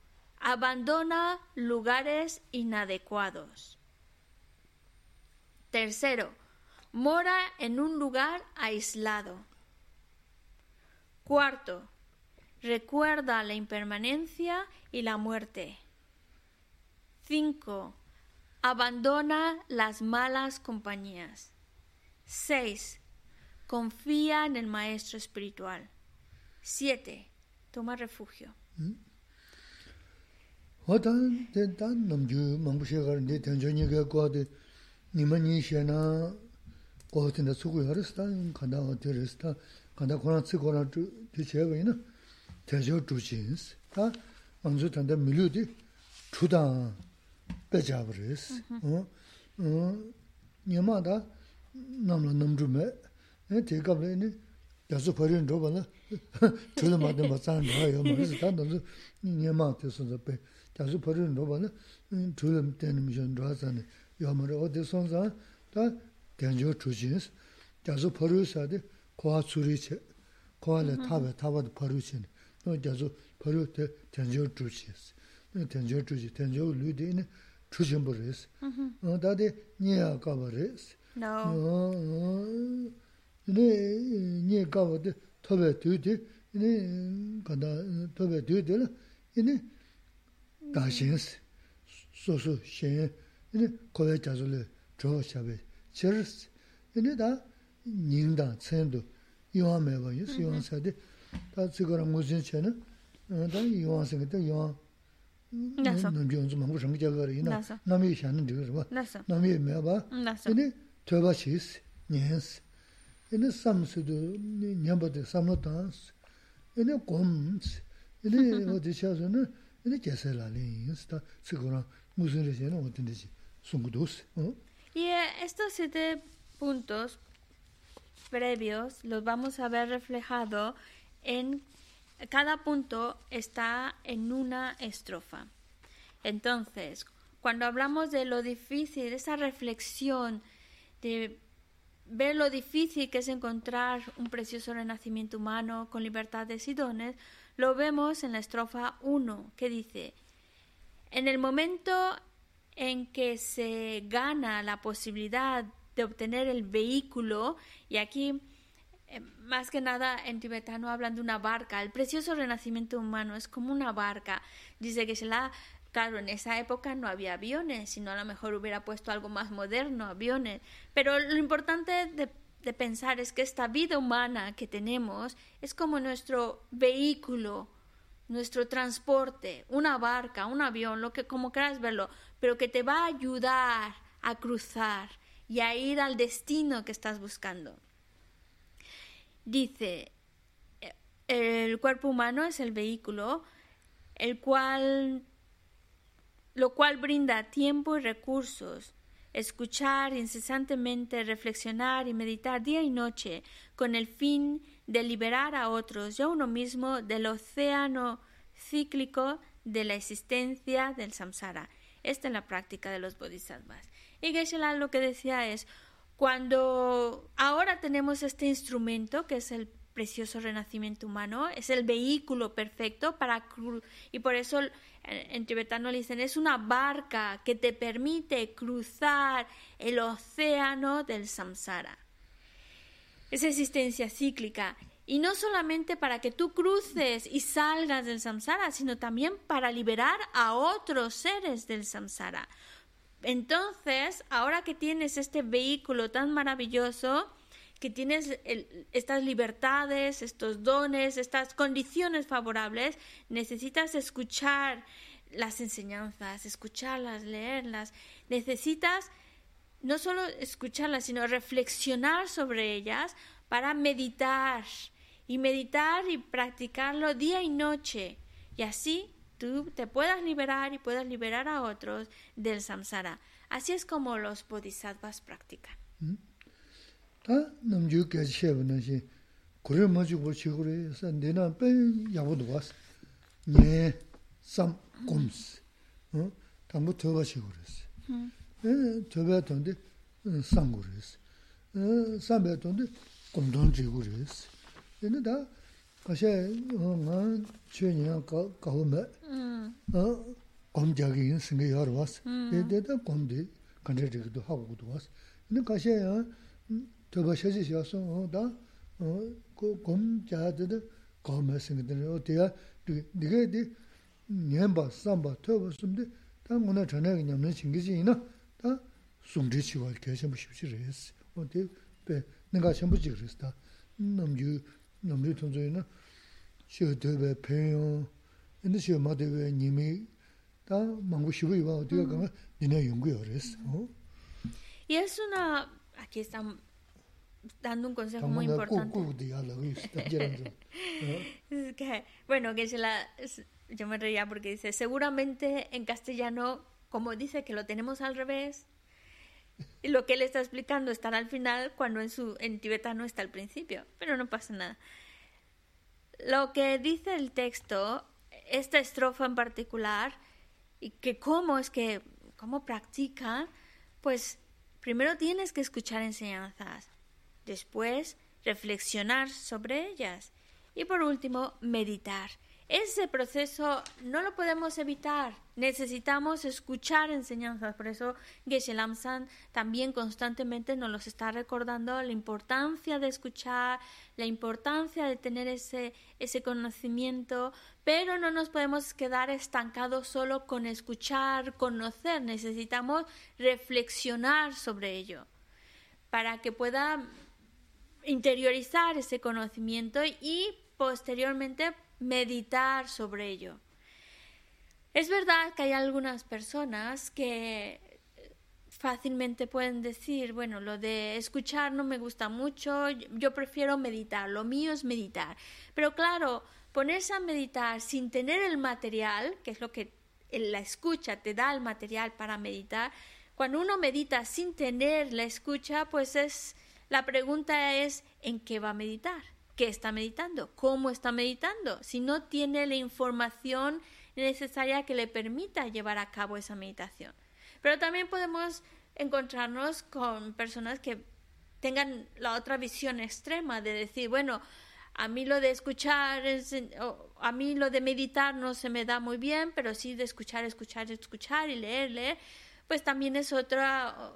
Abandona lugares inadecuados. Tercero, mora en un lugar aislado. Cuarto, recuerda la impermanencia y la muerte. 5. Abandona las malas compañías. 6. Confía en el maestro espiritual. 7. Toma refugio. 어 nima nyi xie na koho tinda tsuku yaris ta, kanda o tiris ta, kanda kona tsi kona ti che wayi na, tezio dhruchi ins, ta anzu tanda milu di chudan pecha waris. Nima da namla namdru me, ti kapla ini yasu parin dhruba na, chudan mati matsan dhaya yo maris, ta namzu nima ti sunza pe, yasu parin dhruba na, chudan tenim shen dhruwa zani, yamara odi sonza da genjo chujins jazu paru sade kwa tsuri che kwa le mm-hmm. tabe tabe paru chen no jazu paru te genjo chujins no genjo chuji genjo lu de ne chujin boris mm-hmm. no da de nye ka boris no. Ne nye ka bo de tobe tu de ne kada tobe tu de ne da mm-hmm. shins so so shen 션 줘서는 요머를 어디 손자 다 대저 주진스 야수 버려서데 고아 수리체 고아를 타베 타바도 버르신 너 야수 버릴 때 대저 주진스 너 대저 주지 대저 류디는 주신 버렸어 어 다데 니야 가버렸어 No. 어, 네, 네 가버데 토베 뒤뒤 네 간다 토베 뒤뒤라 네 다신스 소소 셴 네 고베 자줄레 조샤베 처스 네다 닝다 쳔도 요함에 봐 요스요사데 다 지거랑 무슨 쳔은 어다 요한생도 요 나서. 남존좀 먹고 정자거리 이나 나서. 남이 샤는 되게 뭐 Naso. 남이 매봐 Naso. ini tuwa shis, nyens, ini samsudu, nyambade samlotans, ini goms, ini odi chaso na, ini jese la lins, sungudos. Y eh, estos siete puntos previos los vamos a ver reflejado en cada punto está en una estrofa. Entonces, cuando hablamos de lo difícil, de esa reflexión, de ver lo difícil que es encontrar un precioso renacimiento humano con libertades y dones, lo vemos en la estrofa 1, que dice, en el momento en que se gana la posibilidad de obtener el vehículo, y aquí eh, más que nada en tibetano hablan de una barca, el precioso renacimiento humano es como una barca. Dice que se la, claro, en esa época no había aviones, sino a lo mejor hubiera puesto algo más moderno, aviones. Pero lo importante de, de pensar es que esta vida humana que tenemos es como nuestro vehículo, nuestro transporte, una barca, un avión, lo que como quieras verlo, pero que te va a ayudar a cruzar y a ir al destino que estás buscando. Dice, el cuerpo humano es el vehículo, el cual lo cual brinda tiempo y recursos, escuchar incesantemente, reflexionar y meditar día y noche con el fin de liberar a otros y a uno mismo del océano cíclico de la existencia del samsara. Esta es la práctica de los bodhisattvas. Y Geshe-la lo que decía es, cuando ahora tenemos este instrumento que es el precioso renacimiento humano, es el vehículo perfecto para y por eso en, en tibetano le dicen es una barca que te permite cruzar el océano del samsara. Esa existencia cíclica y no solamente para que tú cruces y salgas del samsara, sino también para liberar a otros seres del samsara. Entonces, ahora que tienes este vehículo tan maravilloso, que tienes estas libertades, estos dones, estas condiciones favorables, necesitas escuchar las enseñanzas, escucharlas, leerlas. Necesitas no solo escucharlas, sino reflexionar sobre ellas para meditar y meditar y practicarlo día y noche. Y así tú te puedas liberar y puedas liberar a otros del samsara. Así es como los bodhisattvas practican. kumdung jigu res. Yine da kaşa nga çöy niya kavme kum jagi yin singe yar vas. Yine da kum di kanca jigu du hagu gudu vas. Yine kaşa ya töbe şaşı siyasun da kum jagi da kavme singe dene. O diya diga di nyenba, samba, töbe sumdi da nguna chanaya ki nyamna chingisi yina da sumdi chiwa keshe mushibshi res. O diya 오늘 전에 냠는 신기지나 다 숨지치고 계셔 보십시오 어디 배 내가 전부 지그랬다 남주 남주 통조이나 쇼드베 페요 근데 쇼 마데베 님이 다 망고 싶어 이거 어디가 가면 니네 연구요 그랬어 어 Y es una... Aquí están dando un consejo muy 당분간 importante. 꼭꼭 야라고 있어 단지란도 Es que, bueno, que se la... es- Yo me reía porque dice, seguramente en castellano, como dice que lo tenemos al revés, y lo que él está explicando estará al final cuando en, su, en tibetano está al principio, pero no pasa nada. Lo que dice el texto, esta estrofa en particular, y que cómo es que, cómo practica, pues primero tienes que escuchar enseñanzas, después reflexionar sobre ellas y por último meditar. Ese proceso no lo podemos evitar, necesitamos escuchar enseñanzas, por eso Geshe Lamsan también constantemente nos los está recordando la importancia de escuchar, la importancia de tener ese, ese conocimiento, pero no nos podemos quedar estancados solo con escuchar, conocer, necesitamos reflexionar sobre ello para que pueda interiorizar ese conocimiento y posteriormente meditar sobre ello. Es verdad que hay algunas personas que fácilmente pueden decir, bueno, lo de escuchar no me gusta mucho, yo prefiero meditar, lo mío es meditar. Pero claro, ponerse a meditar sin tener el material, que es lo que la escucha te da el material para meditar, cuando uno medita sin tener la escucha, pues es la pregunta es ¿en qué va a meditar? ¿Qué está meditando? ¿Cómo está meditando? Si no tiene la información necesaria que le permita llevar a cabo esa meditación. Pero también podemos encontrarnos con personas que tengan la otra visión extrema de decir, bueno, a mí lo de escuchar, a mí lo de meditar no se me da muy bien, pero sí de escuchar, escuchar, escuchar y leer, leer, pues también es otra,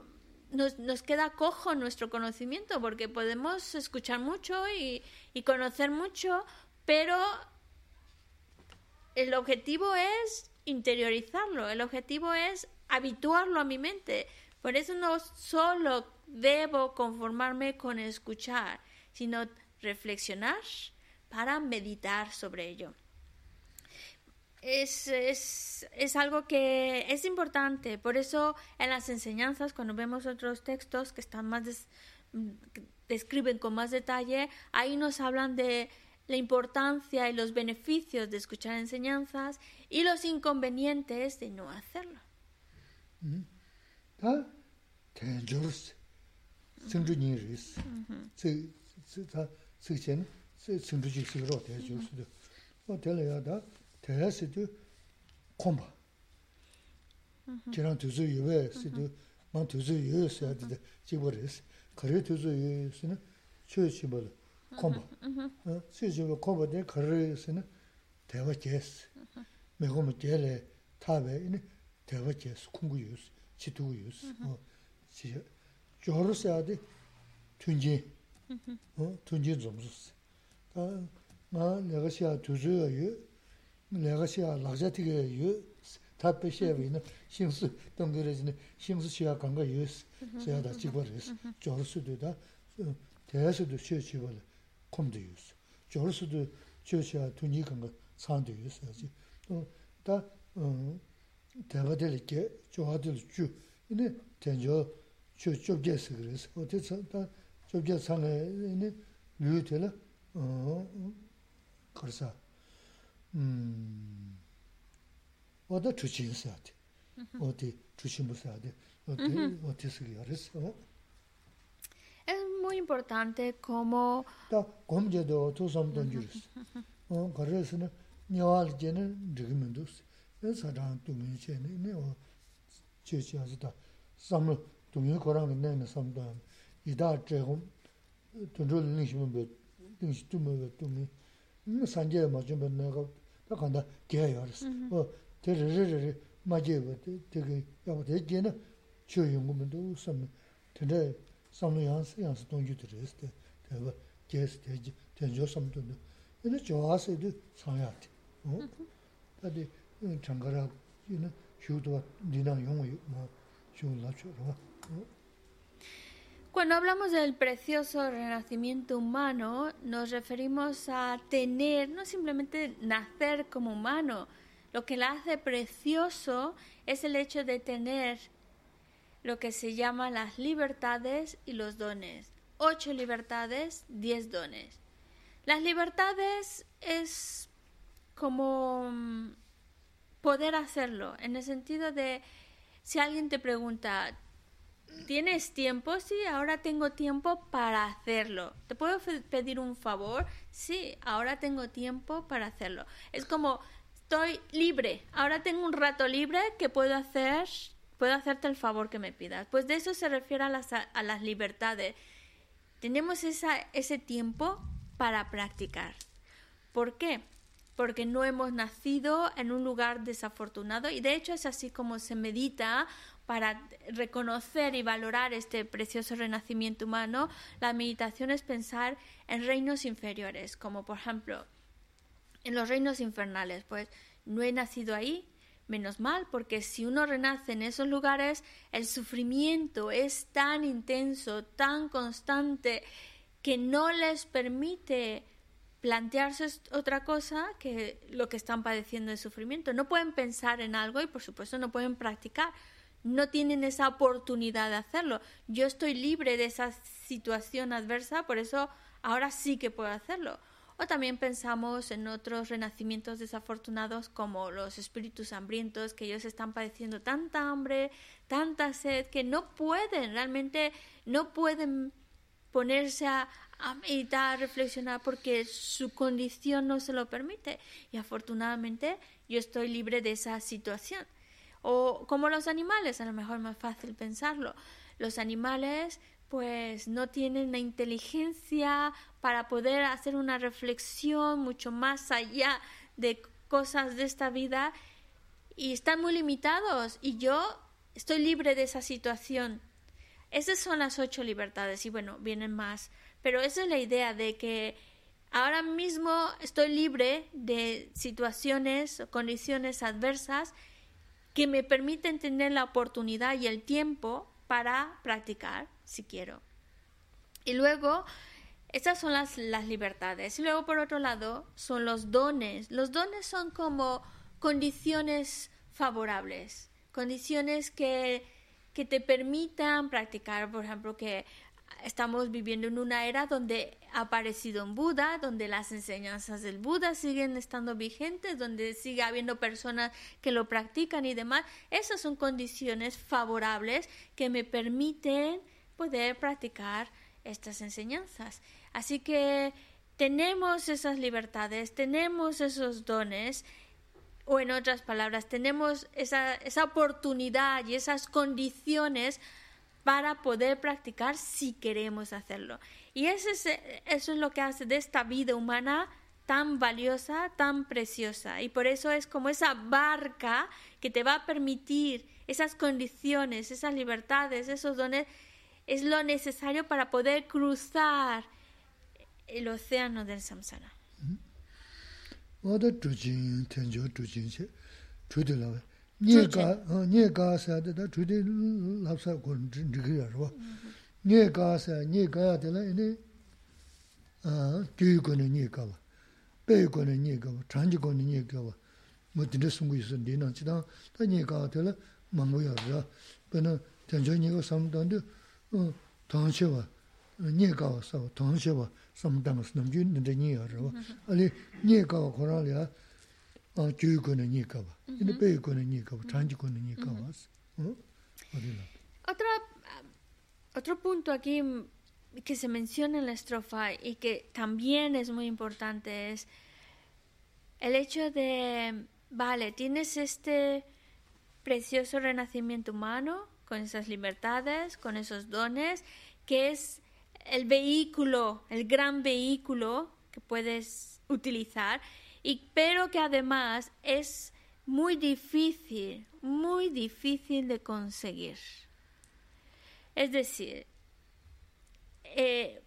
nos, nos queda cojo nuestro conocimiento, porque podemos escuchar mucho y, y conocer mucho, pero el objetivo es interiorizarlo, el objetivo es habituarlo a mi mente. Por eso no solo debo conformarme con escuchar, sino reflexionar para meditar sobre ello. Es, es, es, algo que es importante. Por eso en las enseñanzas, cuando vemos otros textos que están más describen con más detalle, ahí nos hablan de la importancia y los beneficios de escuchar enseñanzas y los inconvenientes de no hacerlo. 승주니리스 세 세다 세chen 승주지 식으로 대조스도 어 될려야다 대야스도 콤바 지난 두수 유에 스도 만 두수 유에서 하데 지버레스 그래 두수 유에서는 최치벌 콤바 어 세지가 콤바데 그래서는 대화 제스 매고무 제레 타베 이네 대화 제스 콩구유스 지도유스 어 지 조르사데 tunji 어 tunji 좀스 아 내가 시야 두주요 내가 시야 라자티게 유 타페시에비는 신스 동그레지는 신스 시야 간가 유스 시야다 지버레스 조르스도다 대야스도 시치벌 콤도 유스 조르스도 시야 tunji 간가 산도 유스지 또다 어 대바들게 좋아들 주 이네 대저 저 쪽에서 그래서 어디서 다 쪽에 상에 이네 류텔라 어 그래서 음 어디 주치서야 돼 어디 주시면서 돼 어디 어디서 그랬어 Es muy importante como... Ta gomje do tu samdan jurus. O karasını nyawal jene rigimendus. E sadan dumin jene ne o chechi azi ta samla dumin korang ne ne samdan ida chegum tunru lingshimin be lingshi dumin be dumin sanje ma jumbe ne ka ta kanda geya yaris. O te riri riri ma jeba te ge yabu te jene chö yungumendo samla tende samlo yansi yansi tongyu dhirisi de, tewa gesi teji, tenjo samdundu. Yine jawasi de sanyati. Tadi changara, yine shudwa dina yungu ma shudwa lachurwa. Cuando hablamos del precioso renacimiento humano, nos referimos a tener, no simplemente nacer como humano. Lo que la hace precioso es el hecho de tener lo que se llama las libertades y los dones. Ocho libertades, diez dones. Las libertades es como mm, poder hacerlo, en el sentido de si alguien te pregunta, ¿Tienes tiempo? Sí, ahora tengo tiempo para hacerlo. ¿Te puedo pedir un favor? Sí, ahora tengo tiempo para hacerlo. Es como estoy libre. Ahora tengo un rato libre que puedo hacer, puedo hacerte el favor que me pidas. Pues de eso se refiere a las, a las libertades. Tenemos esa, ese tiempo para practicar. ¿Por qué? Porque no hemos nacido en un lugar desafortunado y de hecho es así como se medita para reconocer y valorar este precioso renacimiento humano. La meditación es pensar en reinos inferiores, como por ejemplo en los reinos infernales. Pues no he nacido ahí, menos mal, porque si uno renace en esos lugares, el sufrimiento es tan intenso, tan constante, que no les permite plantearse otra cosa que lo que están padeciendo de sufrimiento. No pueden pensar en algo y por supuesto no pueden practicar. No tienen esa oportunidad de hacerlo. Yo estoy libre de esa situación adversa, por eso ahora sí que puedo hacerlo. O también pensamos en otros renacimientos desafortunados como los espíritus hambrientos, que ellos están padeciendo tanta hambre, tanta sed, que no pueden, realmente no pueden ponerse a, a meditar, a reflexionar, porque su condición no se lo permite. Y afortunadamente yo estoy libre de esa situación. O como los animales, a lo mejor es más fácil pensarlo. Los animales pues no tienen la inteligencia para poder hacer una reflexión mucho más allá de cosas de esta vida. Y están muy limitados y yo estoy libre de esa situación. Esas son las ocho libertades y bueno, vienen más, pero esa es la idea de que ahora mismo estoy libre de situaciones o condiciones adversas que me permiten tener la oportunidad y el tiempo para practicar si quiero. Y luego, estas son las, las libertades. Y luego, por otro lado, son los dones. Los dones son como condiciones favorables, condiciones que, que te permitan practicar, por ejemplo, que estamos viviendo en una era donde ha aparecido un Buda, donde las enseñanzas del Buda siguen estando vigentes, donde sigue habiendo personas que lo practican y demás. Esas son condiciones favorables que me permiten poder practicar estas enseñanzas. Así que tenemos esas libertades, tenemos esos dones, o en otras palabras, tenemos esa, esa oportunidad y esas condiciones para poder practicar si queremos hacerlo. Y eso es, eso es lo que hace de esta vida humana tan valiosa, tan preciosa. Y por eso es como esa barca que te va a permitir esas condiciones, esas libertades, esos dones, es lo necesario para poder cruzar el océano del samsara. Adi la. Otra, otro punto aquí que se menciona en la estrofa y que también es muy importante es el hecho de, vale, tienes este precioso renacimiento humano con esas libertades, con esos dones, que es el vehículo, el gran vehículo que puedes utilizar, y, pero que además es muy difícil, muy difícil de conseguir. Es decir, eh,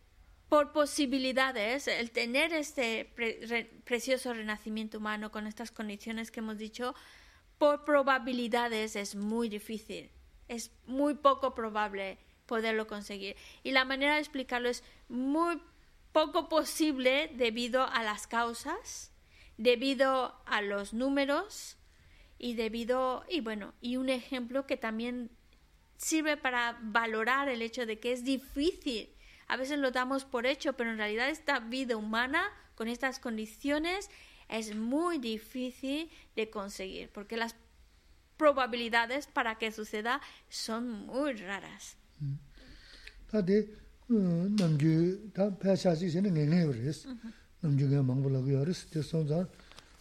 por posibilidades, el tener este pre- re- precioso renacimiento humano con estas condiciones que hemos dicho, por probabilidades es muy difícil, es muy poco probable poderlo conseguir. Y la manera de explicarlo es muy poco posible debido a las causas, debido a los números y debido, y bueno, y un ejemplo que también sirve para valorar el hecho de que es difícil. A veces lo damos por hecho, pero en realidad esta vida humana con estas condiciones es muy difícil de conseguir, porque las probabilidades para que suceda son muy raras. Ta de namgyu ta pesha shi sene nge nge yoris. Namgyu ge mangbo lagu yoris. Te son za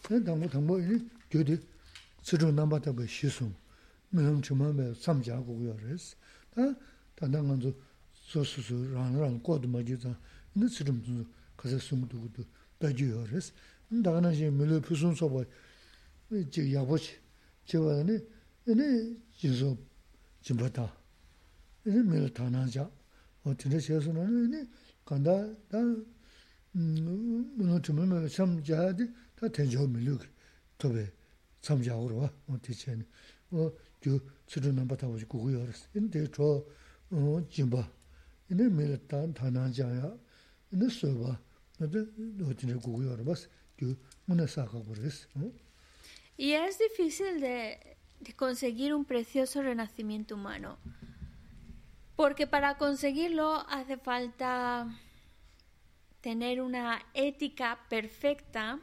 dangbo tangbo ini gyodi tsirung namba tabo shisung. Miham chuma me samja gu yoris. Ta tanda nganzu so su su rang rang kodu ma ji zang ini tsirung tunzu kasa sung dugu du bagi yoris. Daga nashi milu pusun soba jik yabochi. chewa ane, ane jinso jimbata, ane mela tananja, o tinda cheso nane, ane kanda, da muno chumla mela cham jaya di, da tenjo milu tobe cham jaya urwa, o tiche ane, o gyu chido namba tawaji gugu yoris, ane de cho jimba, ane mela tananja ya, ane soba, o tinda gugu yoribas, gyu muna saka Y es difícil de, conseguir un precioso renacimiento humano, porque para conseguirlo hace falta tener una ética perfecta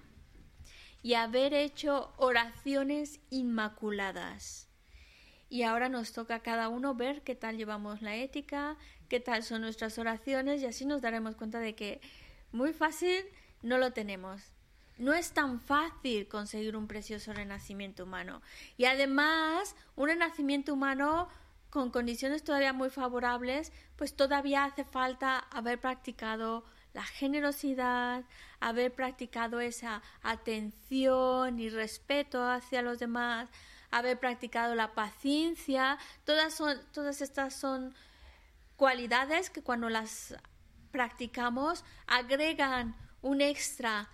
y haber hecho oraciones inmaculadas. Y ahora nos toca a cada uno ver qué tal llevamos la ética, qué tal son nuestras oraciones y así nos daremos cuenta de que muy fácil no lo tenemos. No es tan fácil conseguir un precioso renacimiento humano. Y además, un renacimiento humano con condiciones todavía muy favorables, pues todavía hace falta haber practicado la generosidad, haber practicado esa atención y respeto hacia los demás, haber practicado la paciencia, todas son todas estas son cualidades que cuando las practicamos agregan un extra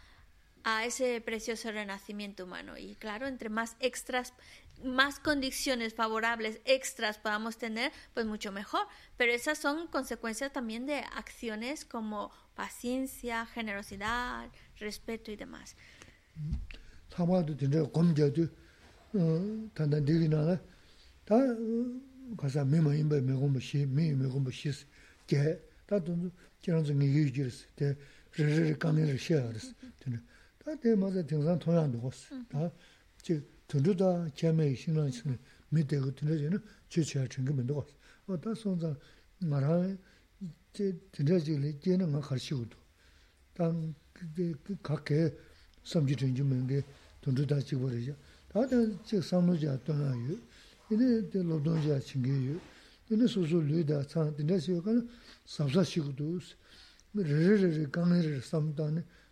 a ese precioso renacimiento humano. Y claro, entre más extras, más condiciones favorables extras podamos tener, pues mucho mejor. Pero esas son consecuencias también de acciones como paciencia, generosidad, respeto y demás. 사마도 진짜 검자도 어 단단 되기나라 다 가서 메모 임바 메고 시 메, 메고 시 게, 다도 저런 좀 얘기지르스 때 르르르 까미를 셔야르스 되네 다 대마다 등산 통양도 왔어 다지 전주다 제매 신랑신 밑에고 들려지는 지체할 증거면도 왔어 어다 손자 말하 제 들려지리 제는 거 가르치고도 당 그게 각게 samji chenji menge tundu da chi bori ya. Tada chi samlu ja tona yu, ine de lobdon ja chingi yu, ine su su lu da chan, dine si yu kana samsa shi gu dus, re re re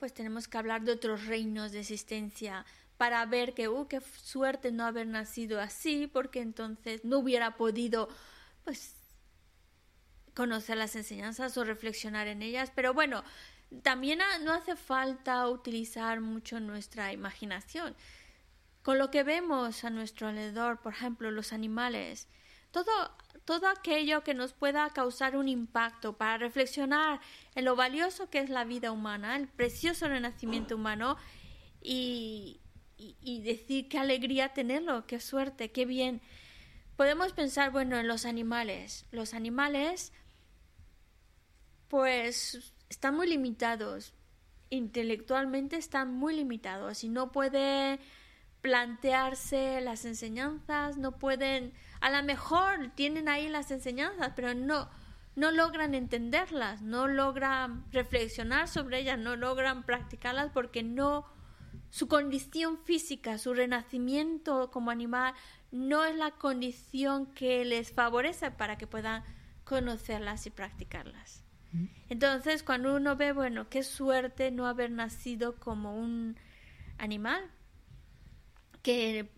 pues tenemos que hablar de otros reinos de existencia para ver que, uh, qué suerte no haber nacido así, porque entonces no hubiera podido, pues, conocer las enseñanzas o reflexionar en ellas. Pero bueno, también no hace falta utilizar mucho nuestra imaginación. Con lo que vemos a nuestro alrededor, por ejemplo, los animales, todo, todo aquello que nos pueda causar un impacto para reflexionar en lo valioso que es la vida humana, el precioso renacimiento humano y, y- y decir qué alegría tenerlo, qué suerte, qué bien. Podemos pensar, bueno, en los animales. Los animales, pues, están muy limitados intelectualmente están muy limitados y no pueden plantearse las enseñanzas, no pueden, a lo mejor tienen ahí las enseñanzas, pero no, no logran entenderlas, no logran reflexionar sobre ellas, no logran practicarlas porque no, su condición física, su renacimiento como animal, no es la condición que les favorece para que puedan conocerlas y practicarlas. Entonces, cuando uno ve, bueno, qué suerte no haber nacido como un animal, que,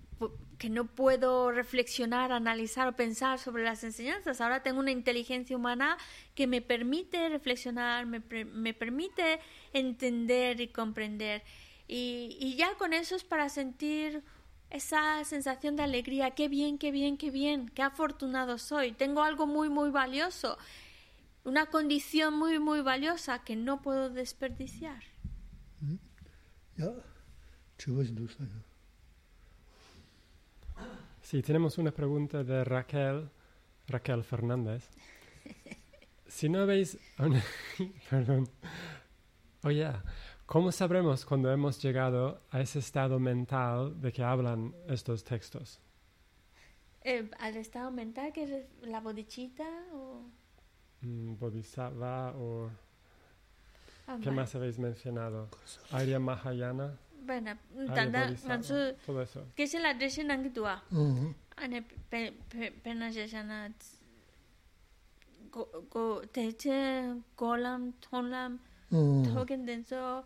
que no puedo reflexionar, analizar o pensar sobre las enseñanzas. Ahora tengo una inteligencia humana que me permite reflexionar, me, me permite entender y comprender. Y, y, ya con eso es para sentir esa sensación de alegría, qué bien, qué bien, qué bien, qué afortunado soy. Tengo algo muy, muy valioso, una condición muy, muy valiosa que no puedo desperdiciar. ¿Sí? ¿Sí? Sí, tenemos una pregunta de Raquel, Raquel Fernández. Si no veis... Perdón. Oye, ¿cómo sabremos cuando hemos llegado a ese estado mental de que hablan estos textos? Eh, al estado mental, que es la bodichita o... Mm, Bodhisattva o... Ah, ¿Qué más habéis mencionado? Arya Mahayana. bana tanda ngansu kesi la deshi nangi duwa. Mm-hmm. Ane pena shashana go teche golam thonlam mm-hmm. thogen denso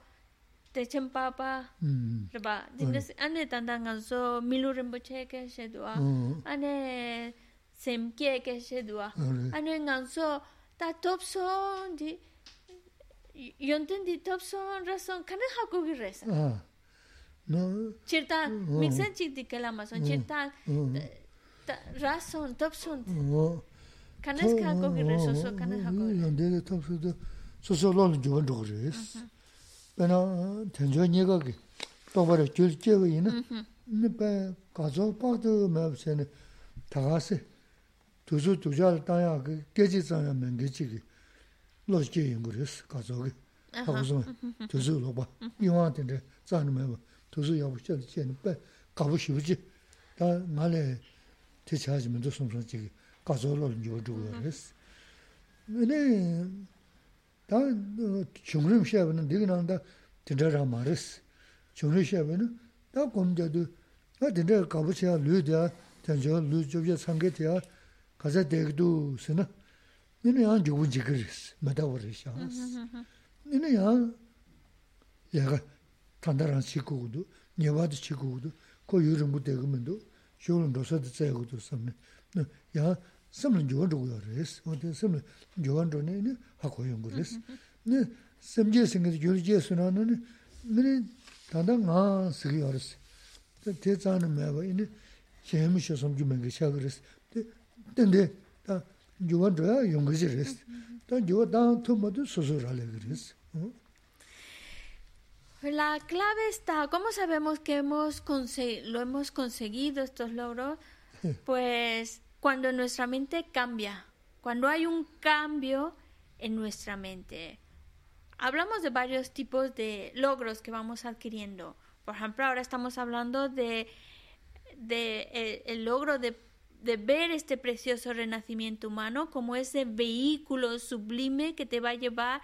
techem papa raba mm-hmm. dindes ane tanda ngansu milu rimbo che ke she duwa ane semke ke she duwa. Ane. Ngansu ta topson di yonten di topson rason kane hakugi resa. Ah. Chirta, miksan chik di kalama son, chirta ras son, tab son. Kanas ka kogi re soso, kanas ka kogi re. Yandele tab soso, soso lolo jovan dhokri es. Pena tenzo nyega ki, tokbara gyul jeva ina, nipa kazo pakdo mayab sene, tagasi, tuzu tujal tanya ki, geji zanya mengechi ki, los je yungur es, kazo ki. Hakuzuma, tuzu lokba, iwaan tende, zanya mayab. 잘 따야 그 깨지잖아 menge지기. 로지게 그랬어. 가서게. 하고서 두수로 봐. 이왕한테 자는 매 두수 여부 절 쟤는 빼 가고 싶지. 다 말에 대체하지면 또 somson지기. 가서로는 좋은 거 그랬어. 근데 다 중림 시합은 되게 나온다 진짜라 말했어. 중림 시합은 다 공자도 아 진짜 가보셔야 류야 전저 류저게 상계돼야 가자 되기도 쓰나. 너네 안 좋은 지그랬어. 맞다 버리셔. 너네 야 얘가 단단한 치고도 녀와도 치고도 그 요런 거 되면도 쇼는 도서도 제고도 섬네. 야 섬은 좋은 거야 그랬어. 어디 섬은 좋은 거네 하고 용 그랬어. 네 섬제 생각 요리제 순하는 네 단단 아 쓰기 어렸어. 대자는 매고 이네 재미셔 섬주면 그 시작을 근데 다 좋은 거야 용 거지 그랬어. 다 좋아 다 토마도 소소하래 그랬어. 어? La clave está, ¿cómo sabemos que hemos lo hemos conseguido estos logros? Pues cuando nuestra mente cambia, cuando hay un cambio en nuestra mente. Hablamos de varios tipos de logros que vamos adquiriendo. Por ejemplo, ahora estamos hablando de, de el, el logro de, de ver este precioso renacimiento humano como ese vehículo sublime que te va a llevar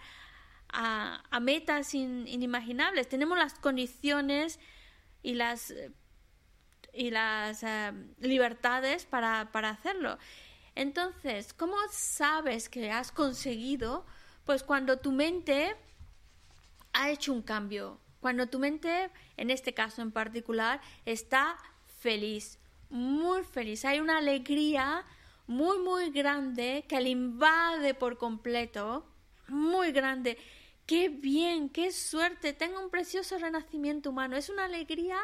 a, metas in- inimaginables. Tenemos las condiciones y las, y las eh, libertades para, para hacerlo. Entonces, ¿cómo sabes que has conseguido? Pues cuando tu mente ha hecho un cambio, cuando tu mente, en este caso en particular, está feliz, muy feliz, hay una alegría muy, muy grande que le invade por completo, muy grande. Qué bien, qué suerte, tengo un precioso renacimiento humano. Es una alegría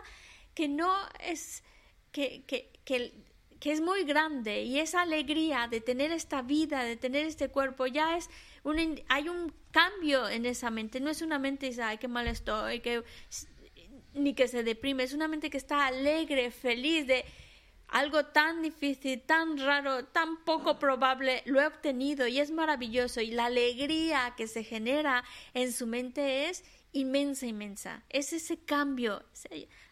que no es, que, que, que, que es muy grande y esa alegría de tener esta vida, de tener este cuerpo, ya es un, hay un cambio en esa mente. No es una mente y dice, ay, qué mal estoy, que, ni que se deprime, es una mente que está alegre, feliz, de algo tan difícil, tan raro, tan poco probable, lo he obtenido y es maravilloso y la alegría que se genera en su mente es inmensa, inmensa. Es ese cambio,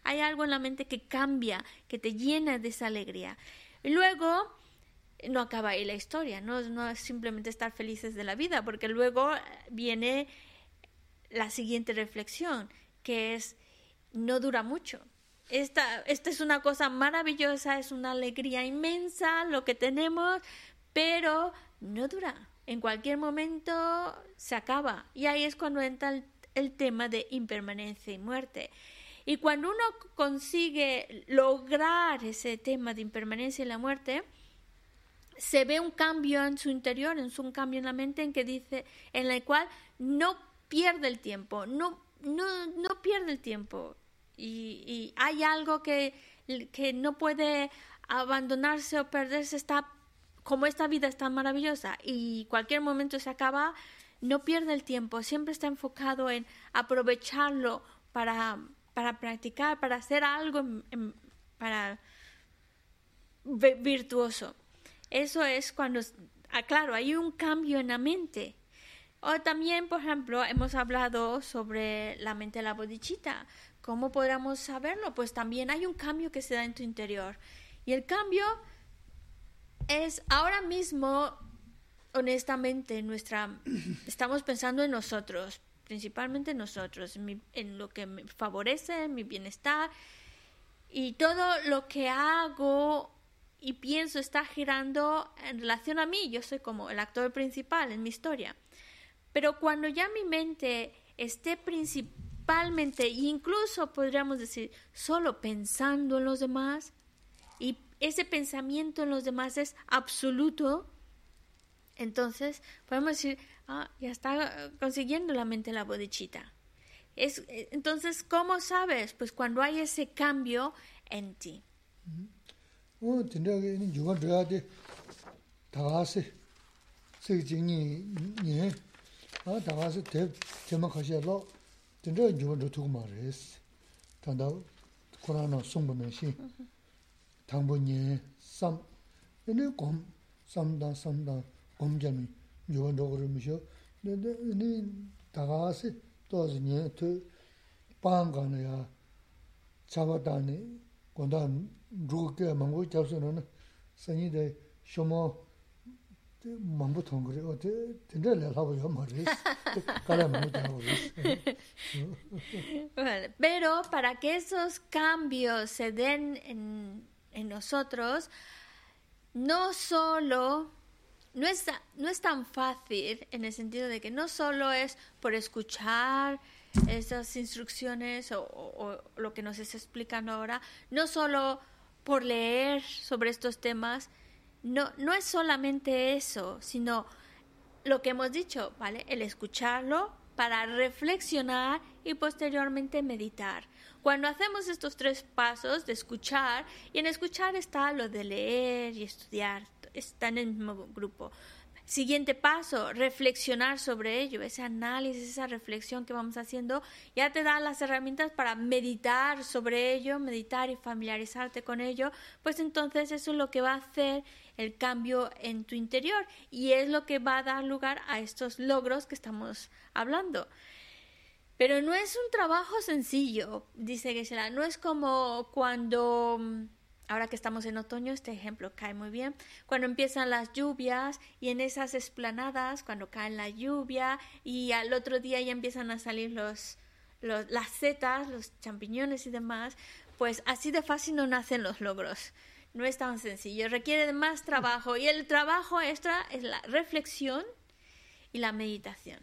hay algo en la mente que cambia, que te llena de esa alegría. Y luego no acaba ahí la historia, no, es simplemente estar felices de la vida, porque luego viene la siguiente reflexión, que es no dura mucho. Esta, esta es una cosa maravillosa, es una alegría inmensa lo que tenemos, pero no dura. En cualquier momento se acaba. Y ahí es cuando entra el, tema de impermanencia y muerte. Y cuando uno consigue lograr ese tema de impermanencia y la muerte, se ve un cambio en su interior, en su un cambio en la mente en que dice, en el cual no pierde el tiempo, no, no, no pierde el tiempo. Y, y hay algo que, que no puede abandonarse o perderse, está como esta vida es tan maravillosa y cualquier momento se acaba, no pierde el tiempo, siempre está enfocado en aprovecharlo para, para practicar, para hacer algo para vi- virtuoso. Eso es cuando, ah, claro, hay un cambio en la mente. O también, por ejemplo, hemos hablado sobre la mente de la bodichita. ¿Cómo podríamos saberlo? Pues también hay un cambio que se da en tu interior. Y el cambio es ahora mismo, honestamente, nuestra, estamos pensando en nosotros, principalmente en nosotros, en, mi- en lo que me favorece, en mi bienestar. Y todo lo que hago y pienso está girando en relación a mí. Yo soy como el actor principal en mi historia. Pero cuando ya mi mente esté principalmente, incluso podríamos decir, solo pensando en los demás, y ese pensamiento en los demás es absoluto, entonces podemos decir, ah, ya está consiguiendo la mente la bodichita. Es, eh, entonces, ¿cómo sabes? Pues cuando hay ese cambio en ti. 어 진짜게 이 주가 줘야지 다가서 세진이 예. 아 다가서 대 제목 하셔로 진짜 주가 줘 두고 말했어. 단다 코로나 송분은 시 당분이 삼 얘네 곰 삼다 삼다 곰점이 주가 줘 그러면서 근데 이 다가서 또지니 또 빵가네야 잡았다니 건다 루게 망고 잡서는 선이데 쇼모 Pero para que esos cambios se den en, en nosotros, no solo, no es, no es tan fácil en el sentido de que no solo es por escuchar esas instrucciones o, lo que nos está explicando ahora, no solo por leer sobre estos temas, no, no es solamente eso, sino lo que hemos dicho, ¿vale? El escucharlo para reflexionar y posteriormente meditar. Cuando hacemos estos tres pasos de escuchar, y en escuchar está lo de leer y estudiar, está en el mismo grupo. Siguiente paso, reflexionar sobre ello, ese análisis, esa reflexión que vamos haciendo, ya te da las herramientas para meditar sobre ello, meditar y familiarizarte con ello, pues entonces eso es lo que va a hacer el cambio en tu interior y es lo que va a dar lugar a estos logros que estamos hablando. Pero no es un trabajo sencillo, dice Geshe-la. No es como cuando, ahora que estamos en otoño, este ejemplo cae muy bien, cuando empiezan las lluvias y en esas esplanadas, cuando cae la lluvia y al otro día ya empiezan a salir los, los- las setas, los champiñones y demás, pues así de fácil no nacen los logros. No es tan sencillo, requiere de más trabajo. Y el trabajo extra es la reflexión y la meditación.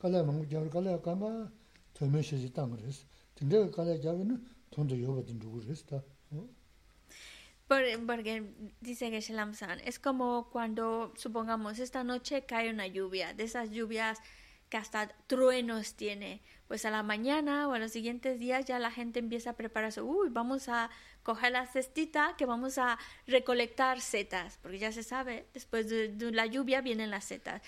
예. 또 잡아 셈 부스다. 누구게 잡나? 네 생이 바로 있던데. 쇼모 조사 합도 자가 또 뭐네 지가 된데 내가고요 말했고 뭐네 깔래 자고 그랬어. 깔래 잡는 데서 아 깔래 잡도 되면 누구를 봤으나 말했어. 단다봐도 먼저 깔래 먹고 잡을 깔래 가마 되면 시지 땅 그랬어. 근데 깔래 잡는 돈도 여거든 누구를 했다. 어? Por- porque dice que san es como cuando, supongamos, esta noche cae una lluvia, de esas lluvias que hasta truenos tiene. Pues a la mañana o a los siguientes días ya la gente empieza a prepararse. Uy, vamos a coger la cestita que vamos a recolectar setas, porque ya se sabe, después de, de la lluvia vienen las setas.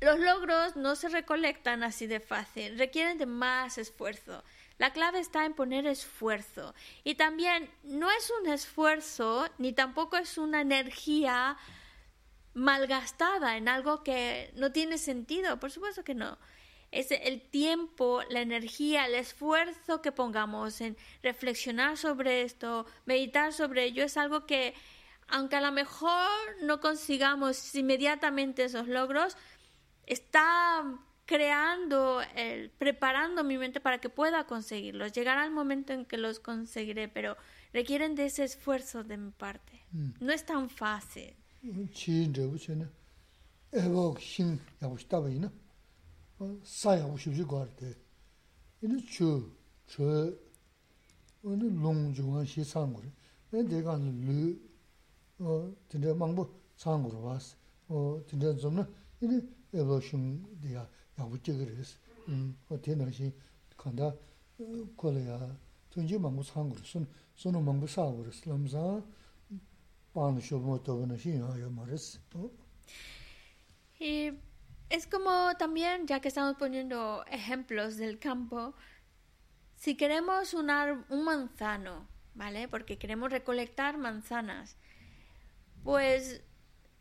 Los logros no se recolectan así de fácil, requieren de más esfuerzo. La clave está en poner esfuerzo. Y también no es un esfuerzo ni tampoco es una energía malgastada en algo que no tiene sentido. Por supuesto que no. Es el tiempo, la energía, el esfuerzo que pongamos en reflexionar sobre esto, meditar sobre ello, es algo que, aunque a lo mejor no consigamos inmediatamente esos logros, está creando, el, preparando mi mente para que pueda conseguirlos. Llegará el momento en que los conseguiré, pero requieren de ese esfuerzo de mi parte. No es tan fácil. Ewa xing diya yabu chiga res tena xin kanda kola ya tunji mangbo sangu re sun sunu mangbo sangu re lamsa Y es como también, ya que estamos poniendo ejemplos del campo, si queremos un, un manzano, ¿vale? Porque queremos recolectar manzanas, pues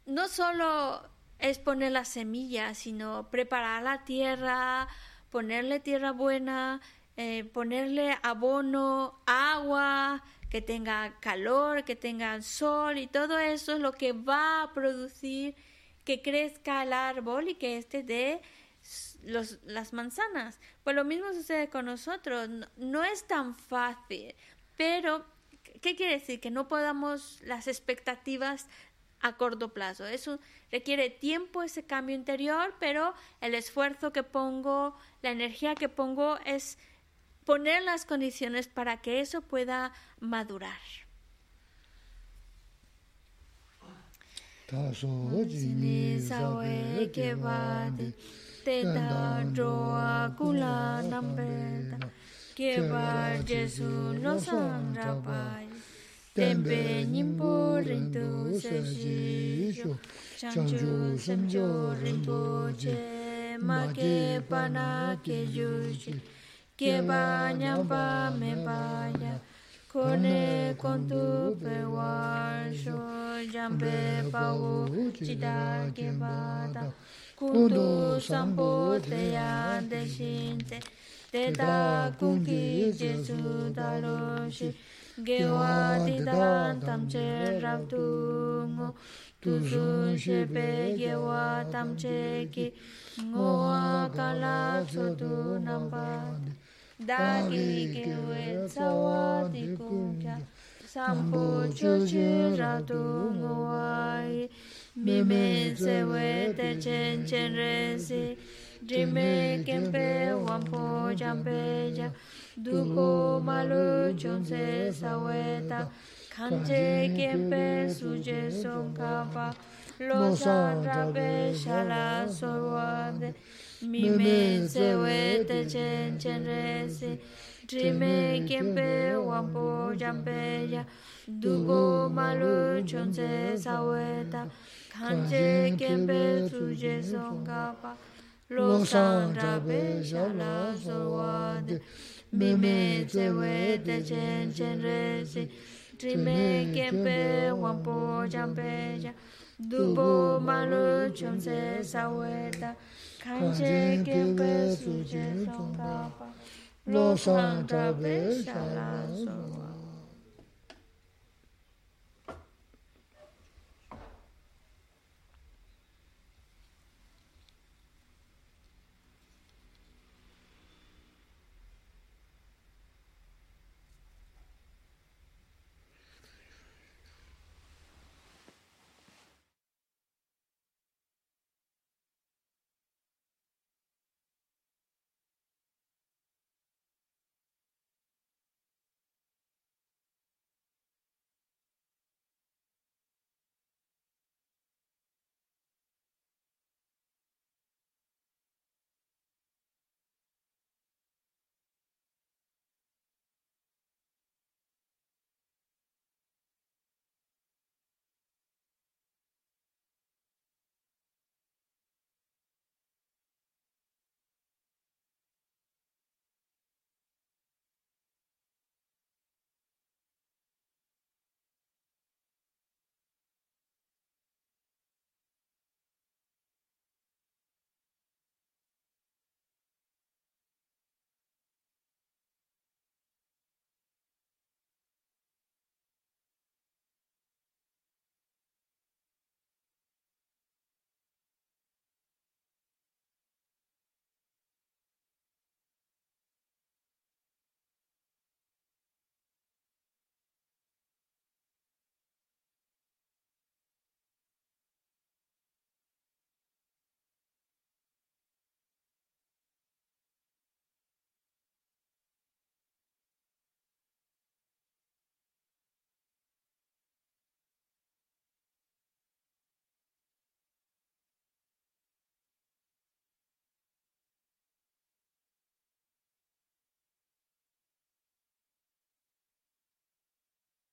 no solo es poner las semillas, sino preparar la tierra, ponerle tierra buena, eh, ponerle abono, agua, que tenga calor, que tenga sol y todo eso es lo que va a producir que crezca el árbol y que este dé los, las manzanas. Pues lo mismo sucede con nosotros. No, es tan fácil, pero ¿qué quiere decir? Que no podamos las expectativas a corto plazo. Eso requiere tiempo, ese cambio interior, pero el esfuerzo que pongo, la energía que pongo es poner las condiciones para que eso pueda madurar. tenpe nimpo rinpo se shi shu, changchu samchu rinpo che, ma ke pa na ke yu shi, ke pa nyampa me pa ya, kone kontu pe wa shu, jampe pa u chita ke pa ta, kundu sampo te ya de shin te, te ta kunki je su ta lo shi, gewa dida tamche rabdu ngo tuzun shepe gewa tamche ki ngo kala tsudu namba dagi gewe tsawa di kumja sampo chuchi rabdu ngo wai mime sewe te chen chen resi Jime kempe wampo jambeja Duko malu chonse saweta Kanje kempe suje sonkapa Losan rabe shala sorwande Mime sewe te chen chen resi Jime kempe wampo jambeja Duko malu chonse saweta Kanje kempe suje sonkapa lōsāng rāpe shālā sōwādi mīmē tsēwē tē chēn chēn rē sī trīmē kēpē wāmpō chāmpē chā dūpō mālū chōm sē sāwē tā kāñchē kēpē sū chē sōng kāpā lōsāng rāpe shālā sōwādi